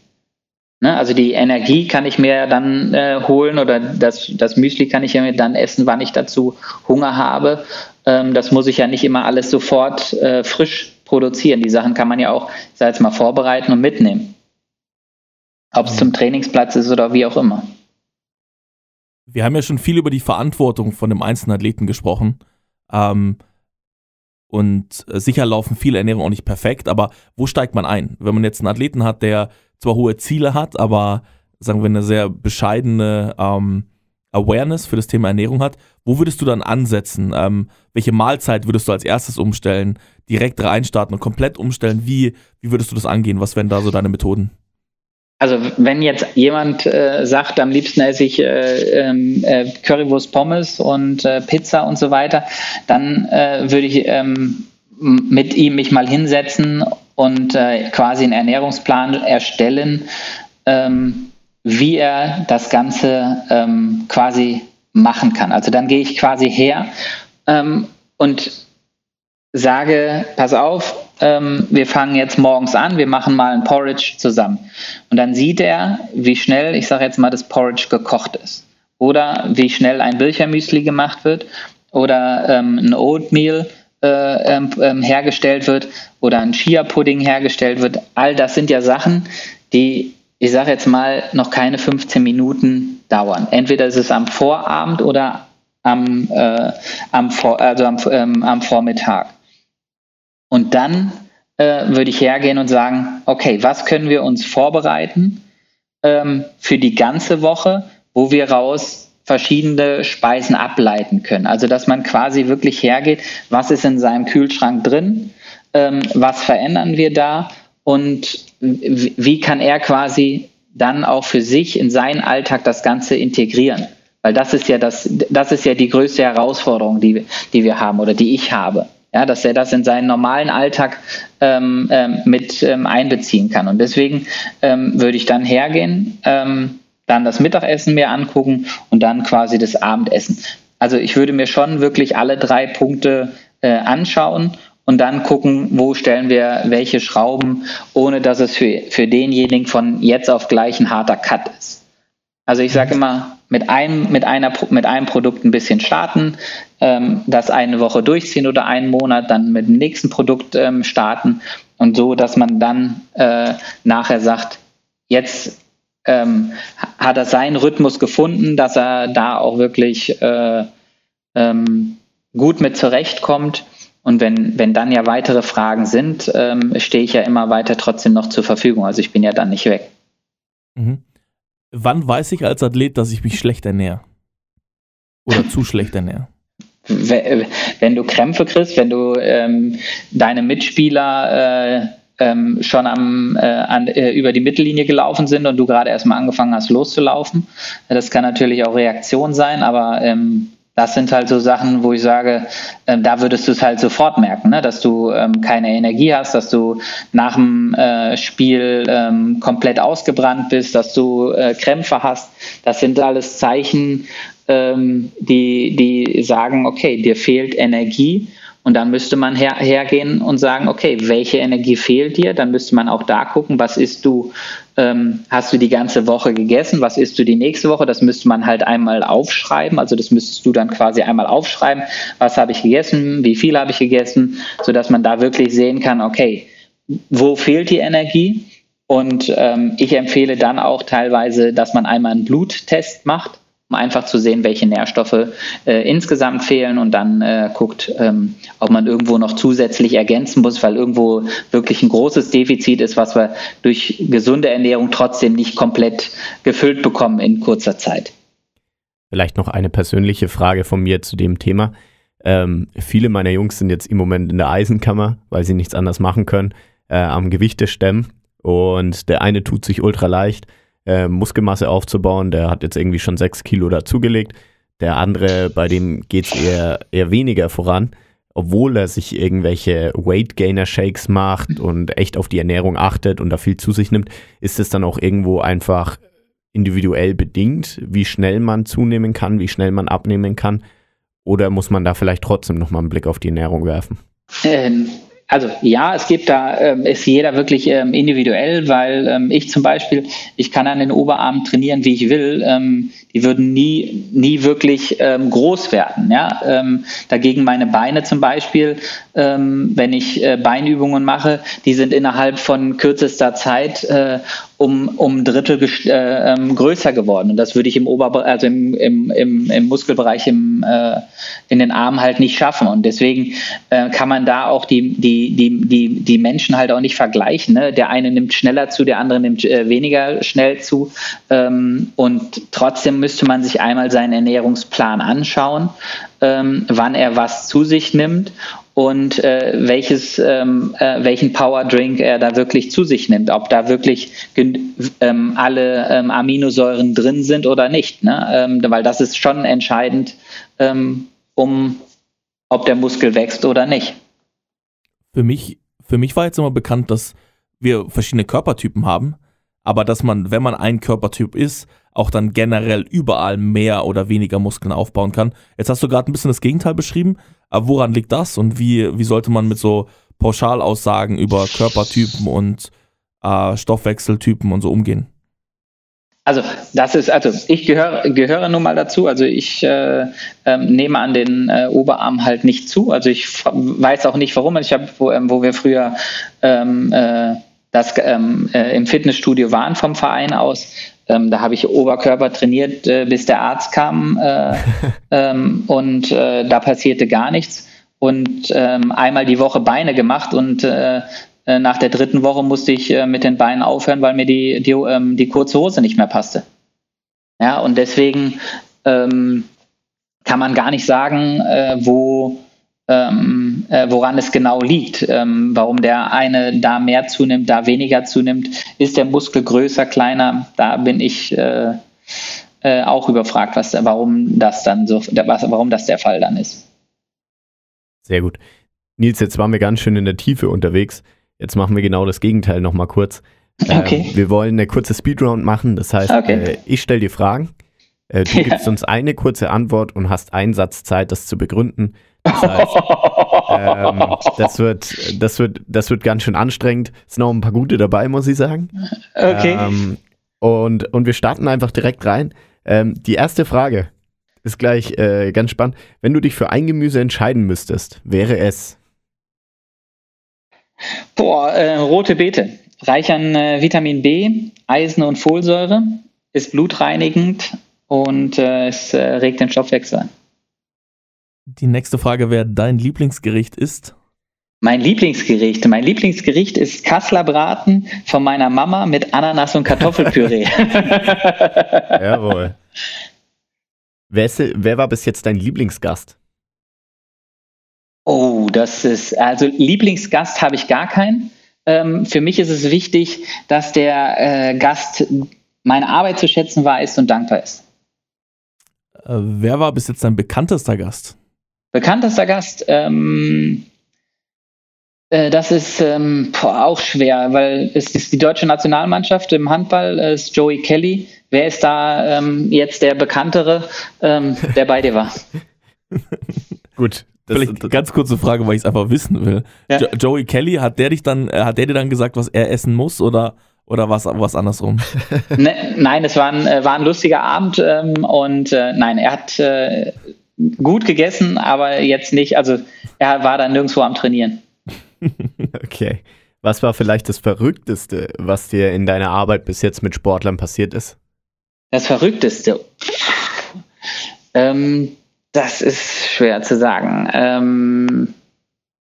Ne? Also die Energie kann ich mir dann äh, holen oder das, das Müsli kann ich mir dann essen, wann ich dazu Hunger habe. Ähm, das muss ich ja nicht immer alles sofort äh, frisch produzieren. Die Sachen kann man ja auch, ich sage jetzt mal, vorbereiten und mitnehmen. Ob es zum Trainingsplatz ist oder wie auch immer. Wir haben ja schon viel über die Verantwortung von dem einzelnen Athleten gesprochen. Ähm, und äh, sicher laufen viele Ernährungen auch nicht perfekt, aber wo steigt man ein? Wenn man jetzt einen Athleten hat, der zwar hohe Ziele hat, aber sagen wir eine sehr bescheidene ähm, Awareness für das Thema Ernährung hat, wo würdest du dann ansetzen? Ähm, welche Mahlzeit würdest du als erstes umstellen? Direkt reinstarten und komplett umstellen? Wie, wie würdest du das angehen? Was wären da so deine Methoden? Also wenn jetzt jemand äh, sagt, am liebsten esse ich äh, ähm, äh, Currywurst Pommes und äh, Pizza und so weiter, dann äh, würde ich ähm, mit ihm mich mal hinsetzen und äh, quasi einen Ernährungsplan erstellen, ähm, wie er das Ganze ähm, quasi machen kann. Also dann gehe ich quasi her ähm, und sage, pass auf, ähm, wir fangen jetzt morgens an, wir machen mal ein Porridge zusammen. Und dann sieht er, wie schnell, ich sage jetzt mal, das Porridge gekocht ist. Oder wie schnell ein Bilchermüsli gemacht wird oder ähm, ein Oatmeal äh, ähm, ähm, hergestellt wird oder ein Chia-Pudding hergestellt wird. All das sind ja Sachen, die ich sage jetzt mal, noch keine 15 Minuten dauern. Entweder ist es am Vorabend oder am, äh, am, Vor also am, ähm, am Vormittag. Und dann äh, würde ich hergehen und sagen, okay, was können wir uns vorbereiten ähm, für die ganze Woche, wo wir raus verschiedene Speisen ableiten können. Also dass man quasi wirklich hergeht, was ist in seinem Kühlschrank drin, ähm, was verändern wir da und wie kann er quasi dann auch für sich in seinen Alltag das Ganze integrieren? Weil das ist ja das, das ist ja die größte Herausforderung, die, die wir haben oder die ich habe. Ja, dass er das in seinen normalen Alltag ähm, ähm, mit ähm, einbeziehen kann. Und deswegen ähm, würde ich dann hergehen, ähm, dann das Mittagessen mir angucken und dann quasi das Abendessen. Also ich würde mir schon wirklich alle drei Punkte äh, anschauen und dann gucken, wo stellen wir welche Schrauben, ohne dass es für, für denjenigen von jetzt auf gleich ein harter Cut ist. Also ich sage immer, mit einem, mit, einer, mit einem Produkt ein bisschen starten, ähm, das eine Woche durchziehen oder einen Monat, dann mit dem nächsten Produkt ähm, starten und so, dass man dann äh, nachher sagt, jetzt ähm, hat er seinen Rhythmus gefunden, dass er da auch wirklich äh, ähm, gut mit zurechtkommt und wenn, wenn dann ja weitere Fragen sind, ähm, stehe ich ja immer weiter trotzdem noch zur Verfügung. Also ich bin ja dann nicht weg. Mhm. Wann weiß ich als Athlet, dass ich mich schlecht ernähre? Oder zu schlecht ernähre? Wenn du Krämpfe kriegst, wenn du ähm, deine Mitspieler äh, ähm, schon am, äh, an, äh, über die Mittellinie gelaufen sind und du gerade erstmal angefangen hast loszulaufen. Das kann natürlich auch Reaktion sein, aber ähm, das sind halt so Sachen, wo ich sage, ähm, da würdest du es halt sofort merken, ne? dass du ähm, keine Energie hast, dass du nach dem äh, Spiel ähm, komplett ausgebrannt bist, dass du äh, Krämpfe hast. Das sind alles Zeichen, ähm, die, die sagen, okay, dir fehlt Energie und dann müsste man her, hergehen und sagen, okay, welche Energie fehlt dir? Dann müsste man auch da gucken, was isst du, ähm, hast du die ganze Woche gegessen, was isst du die nächste Woche? Das müsste man halt einmal aufschreiben. Also das müsstest du dann quasi einmal aufschreiben, was habe ich gegessen, wie viel habe ich gegessen, sodass man da wirklich sehen kann, okay, wo fehlt die Energie? Und ähm, ich empfehle dann auch teilweise, dass man einmal einen Bluttest macht um einfach zu sehen, welche Nährstoffe äh, insgesamt fehlen und dann äh, guckt, ähm, ob man irgendwo noch zusätzlich ergänzen muss, weil irgendwo wirklich ein großes Defizit ist, was wir durch gesunde Ernährung trotzdem nicht komplett gefüllt bekommen in kurzer Zeit. Vielleicht noch eine persönliche Frage von mir zu dem Thema. Ähm, viele meiner Jungs sind jetzt im Moment in der Eisenkammer, weil sie nichts anderes machen können, äh, am Gewichte stemmen und der eine tut sich ultra leicht äh, Muskelmasse aufzubauen. Der hat jetzt irgendwie schon sechs Kilo dazugelegt. Der andere, bei dem geht es eher, eher weniger voran, obwohl er sich irgendwelche Weight Gainer Shakes macht und echt auf die Ernährung achtet und da viel zu sich nimmt, ist es dann auch irgendwo einfach individuell bedingt, wie schnell man zunehmen kann, wie schnell man abnehmen kann? Oder muss man da vielleicht trotzdem nochmal einen Blick auf die Ernährung werfen? Ähm, also ja, es gibt da, ähm, ist jeder wirklich ähm, individuell, weil ähm, ich zum Beispiel, ich kann an den Oberarmen trainieren, wie ich will. Ähm, die würden nie, nie wirklich ähm, groß werden. Ja? Ähm, dagegen meine Beine zum Beispiel, wenn ich äh, Beinübungen mache, die sind innerhalb von kürzester Zeit äh, um, um Drittel äh, ähm, größer geworden. Und das würde ich im Oberbereich, also im, im, im, im Muskelbereich im, äh, in den Armen halt nicht schaffen. Und deswegen äh, kann man da auch die, die, die, die, die Menschen halt auch nicht vergleichen. Ne? Der eine nimmt schneller zu, der andere nimmt äh, weniger schnell zu. Ähm, und trotzdem müsste man sich einmal seinen Ernährungsplan anschauen, ähm, wann er was zu sich nimmt und äh, welches, ähm, äh, welchen Power Drink er da wirklich zu sich nimmt, ob da wirklich ähm, alle ähm, Aminosäuren drin sind oder nicht, ne? Ähm, weil das ist schon entscheidend, ähm, um ob der Muskel wächst oder nicht. Für mich, für mich war jetzt immer bekannt, dass wir verschiedene Körpertypen haben, aber dass man, wenn man ein Körpertyp ist, auch dann generell überall mehr oder weniger Muskeln aufbauen kann. Jetzt hast du gerade ein bisschen das Gegenteil beschrieben. Aber woran liegt das und wie, wie sollte man mit so Pauschalaussagen über Körpertypen und äh, Stoffwechseltypen und so umgehen? Also das ist, also ich gehöre, gehöre nun mal dazu. Also ich äh, äh, nehme an den äh, Oberarm halt nicht zu. Also ich weiß auch nicht warum. Ich habe, wo, ähm, wo wir früher ähm, äh, das ähm, äh, im Fitnessstudio waren vom Verein aus, ähm, da habe ich Oberkörper trainiert, äh, bis der Arzt kam äh, ähm, und äh, da passierte gar nichts. Und ähm, einmal die Woche Beine gemacht und äh, äh, nach der dritten Woche musste ich äh, mit den Beinen aufhören, weil mir die, die, ähm, die kurze Hose nicht mehr passte. Ja, und deswegen ähm, kann man gar nicht sagen, wo ähm, äh, woran es genau liegt, ähm, warum der eine da mehr zunimmt, da weniger zunimmt. Ist der Muskel größer, kleiner? Da bin ich äh, äh, auch überfragt, was, warum das dann so, was, warum das der Fall dann ist. Sehr gut. Nils, jetzt waren wir ganz schön in der Tiefe unterwegs. Jetzt machen wir genau das Gegenteil nochmal kurz. Okay. Ähm, wir wollen eine kurze Speedround machen. Das heißt, okay. äh, ich stelle dir Fragen. Äh, du ja. gibst uns eine kurze Antwort und hast einen Satz Zeit, das zu begründen. Das heißt, ähm, das, wird, das, wird, das wird ganz schön anstrengend. Es sind noch ein paar gute dabei, muss ich sagen. Okay. Ähm, und, und wir starten einfach direkt rein. Ähm, die erste Frage ist gleich äh, ganz spannend. Wenn du dich für ein Gemüse entscheiden müsstest, wäre es? Boah, äh, rote Beete. Reich an äh, Vitamin B, Eisen und Folsäure, ist blutreinigend und äh, es äh, regt den Stoffwechsel an. Die nächste Frage wäre, dein Lieblingsgericht ist? Mein Lieblingsgericht. Mein Lieblingsgericht ist Kassler Braten von meiner Mama mit Ananas und Kartoffelpüree. Jawohl. Wer, ist, wer war bis jetzt dein Lieblingsgast? Oh, das ist, also Lieblingsgast habe ich gar keinen. Ähm, für mich ist es wichtig, dass der äh, Gast meine Arbeit zu schätzen weiß und dankbar ist. Äh, wer war bis jetzt dein bekanntester Gast? Bekanntester Gast, ähm, äh, das ist ähm, boah, auch schwer, weil es ist die deutsche Nationalmannschaft im Handball, äh, ist Joey Kelly. Wer ist da ähm, jetzt der Bekanntere, ähm, der bei dir war? Gut. Das, Vielleicht das, ganz kurze Frage, weil ich es einfach wissen will. Ja. Jo Joey Kelly, hat der dich dann, äh, hat der dir dann gesagt, was er essen muss oder, oder was, was andersrum? ne, nein, es war ein, äh, war ein lustiger Abend ähm, und äh, nein, er hat äh, gut gegessen, aber jetzt nicht, also er war dann nirgendwo am Trainieren. okay. Was war vielleicht das Verrückteste, was dir in deiner Arbeit bis jetzt mit Sportlern passiert ist? Das Verrückteste. Ähm, das ist schwer zu sagen. Ähm,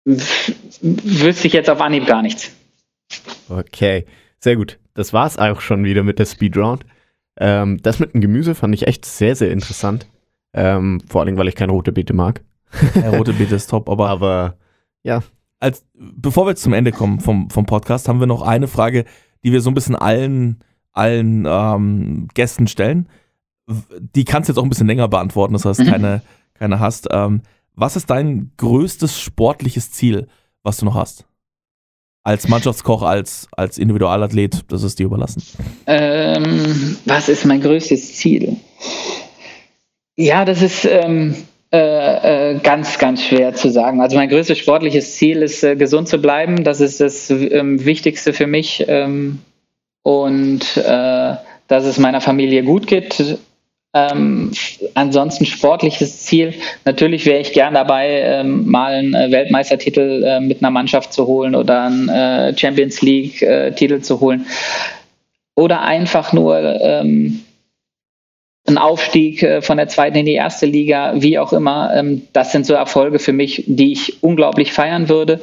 wüsste ich jetzt auf Anhieb gar nichts. Okay, sehr gut. Das war's auch schon wieder mit der Speedround. Ähm, das mit dem Gemüse fand ich echt sehr, sehr interessant. Ähm, vor allem, weil ich keine rote Beete mag. Ja, rote Beete ist top, aber Aber ja, als, bevor wir jetzt zum Ende kommen vom, vom Podcast, haben wir noch eine Frage, die wir so ein bisschen allen, allen ähm, Gästen stellen. Die kannst du jetzt auch ein bisschen länger beantworten, das heißt, Mhm. keine, keine hast. Ähm, was ist dein größtes sportliches Ziel, was du noch hast? Als Mannschaftskoch, als, als Individualathlet, das ist dir überlassen. Ähm, was ist mein größtes Ziel? Ja, das ist ähm, äh, äh, ganz, ganz schwer zu sagen. Also mein größtes sportliches Ziel ist, äh, gesund zu bleiben. Das ist das ähm, Wichtigste für mich. Ähm, und äh, dass es meiner Familie gut geht. Ähm, ansonsten sportliches Ziel. Natürlich wäre ich gern dabei, ähm, mal einen äh, Weltmeistertitel äh, mit einer Mannschaft zu holen oder einen Champions League-Titel zu holen. Oder einfach nur ähm, ein Aufstieg äh, von der zweiten in die erste Liga, wie auch immer. Ähm, das sind so Erfolge für mich, die ich unglaublich feiern würde,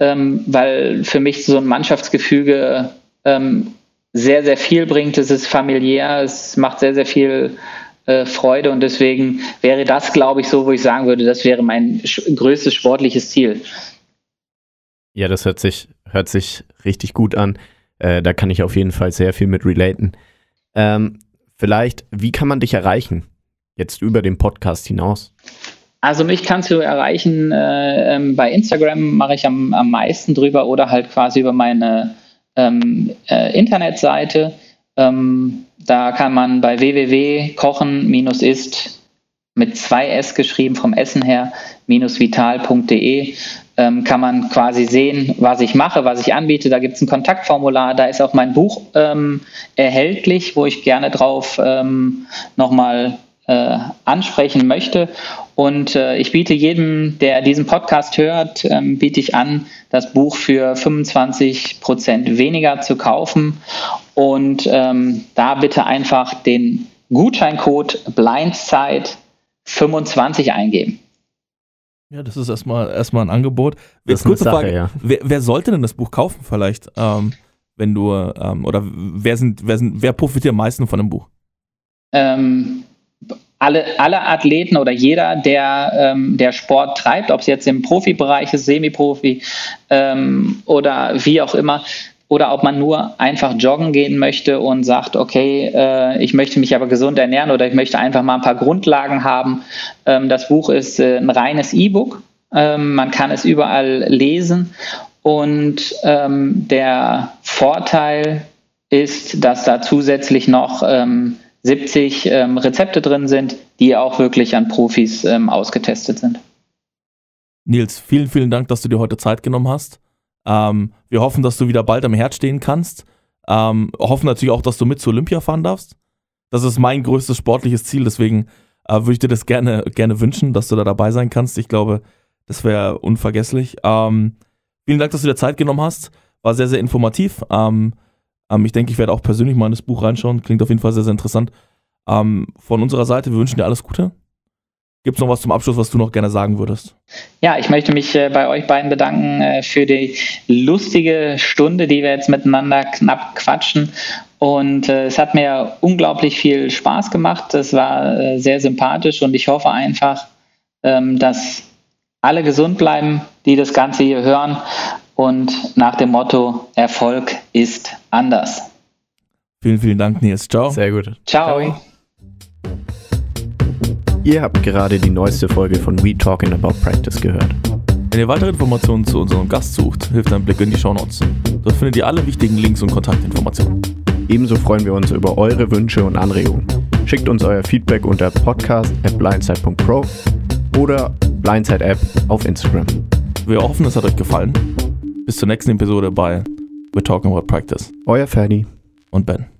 ähm, weil für mich so ein Mannschaftsgefüge ähm, sehr, sehr viel bringt. Es ist familiär, es macht sehr, sehr viel äh, Freude und deswegen wäre das, glaube ich, so, wo ich sagen würde, das wäre mein größtes sportliches Ziel. ja, das hört sich, hört sich richtig gut an. Äh, da kann ich auf jeden Fall sehr viel mit relaten. Vielleicht, wie kann man dich erreichen? Jetzt über den Podcast hinaus. Also mich kannst du erreichen äh, ähm, bei Instagram mache ich am, am meisten drüber oder halt quasi über meine ähm, äh, Internetseite. Ähm, da kann man bei www.kochen-ist mit zwei S geschrieben vom Essen her minus vital.de ähm, kann man quasi sehen, was ich mache, was ich anbiete. Da gibt es ein Kontaktformular, da ist auch mein Buch ähm, erhältlich, wo ich gerne drauf ähm, nochmal äh, ansprechen möchte. Und äh, ich biete jedem, der diesen Podcast hört, ähm, biete ich an, das Buch für 25 Prozent weniger zu kaufen. Und ähm, da bitte einfach den Gutscheincode Blindzeit25 eingeben. Ja, das ist erstmal, erstmal ein Angebot. Das ist Kurze eine Sache, Frage, ja. wer, wer sollte denn das Buch kaufen vielleicht, ähm, wenn du, ähm, oder wer sind, wer sind, wer profitiert am meisten von dem Buch? ähm, alle, alle Athleten oder jeder, der, ähm, der Sport treibt, ob es jetzt im Profibereich ist, Semi-Profi ähm, oder wie auch immer, oder ob man nur einfach joggen gehen möchte und sagt, okay, äh, ich möchte mich aber gesund ernähren oder ich möchte einfach mal ein paar Grundlagen haben. Ähm, das Buch ist äh, ein reines E-Book. Ähm, man kann es überall lesen und ähm, der Vorteil ist, dass da zusätzlich noch ähm, 70 ähm, Rezepte drin sind, die auch wirklich an Profis ähm, ausgetestet sind. Nils, vielen, vielen Dank, dass du dir heute Zeit genommen hast. Ähm, wir hoffen, dass du wieder bald am Herd stehen kannst. Ähm, hoffen natürlich auch, dass du mit zu Olympia fahren darfst. Das ist mein größtes sportliches Ziel, deswegen äh, würde ich dir das gerne, gerne wünschen, dass du da dabei sein kannst. Ich glaube, das wäre unvergesslich. Ähm, vielen Dank, dass du dir Zeit genommen hast. War sehr, sehr informativ. Ähm, ähm, ich denke, ich werde auch persönlich mal in das Buch reinschauen. Klingt auf jeden Fall sehr, sehr interessant. Ähm, von unserer Seite, wir wünschen dir alles Gute. Gibt es noch was zum Abschluss, was du noch gerne sagen würdest? Ja, ich möchte mich äh, bei euch beiden bedanken äh, für die lustige Stunde, die wir jetzt miteinander knapp quatschen. Und äh, es hat mir unglaublich viel Spaß gemacht. Es war äh, sehr sympathisch und ich hoffe einfach, ähm, dass alle gesund bleiben, die das Ganze hier hören und nach dem Motto Erfolg ist anders. Vielen, vielen Dank, Nils. Ciao. Sehr gut. Ciao. Ihr habt gerade die neueste Folge von We Talking About Practice gehört. Wenn ihr weitere Informationen zu unserem Gast sucht, hilft ein Blick in die Shownotes. Dort findet ihr alle wichtigen Links und Kontaktinformationen. Ebenso freuen wir uns über eure Wünsche und Anregungen. Schickt uns euer Feedback unter podcast.blindside.pro oder Blindside App auf Instagram. Wir hoffen, es hat euch gefallen. Bis zur nächsten Episode bei We're Talking About Practice Euer Ferdi. und Ben.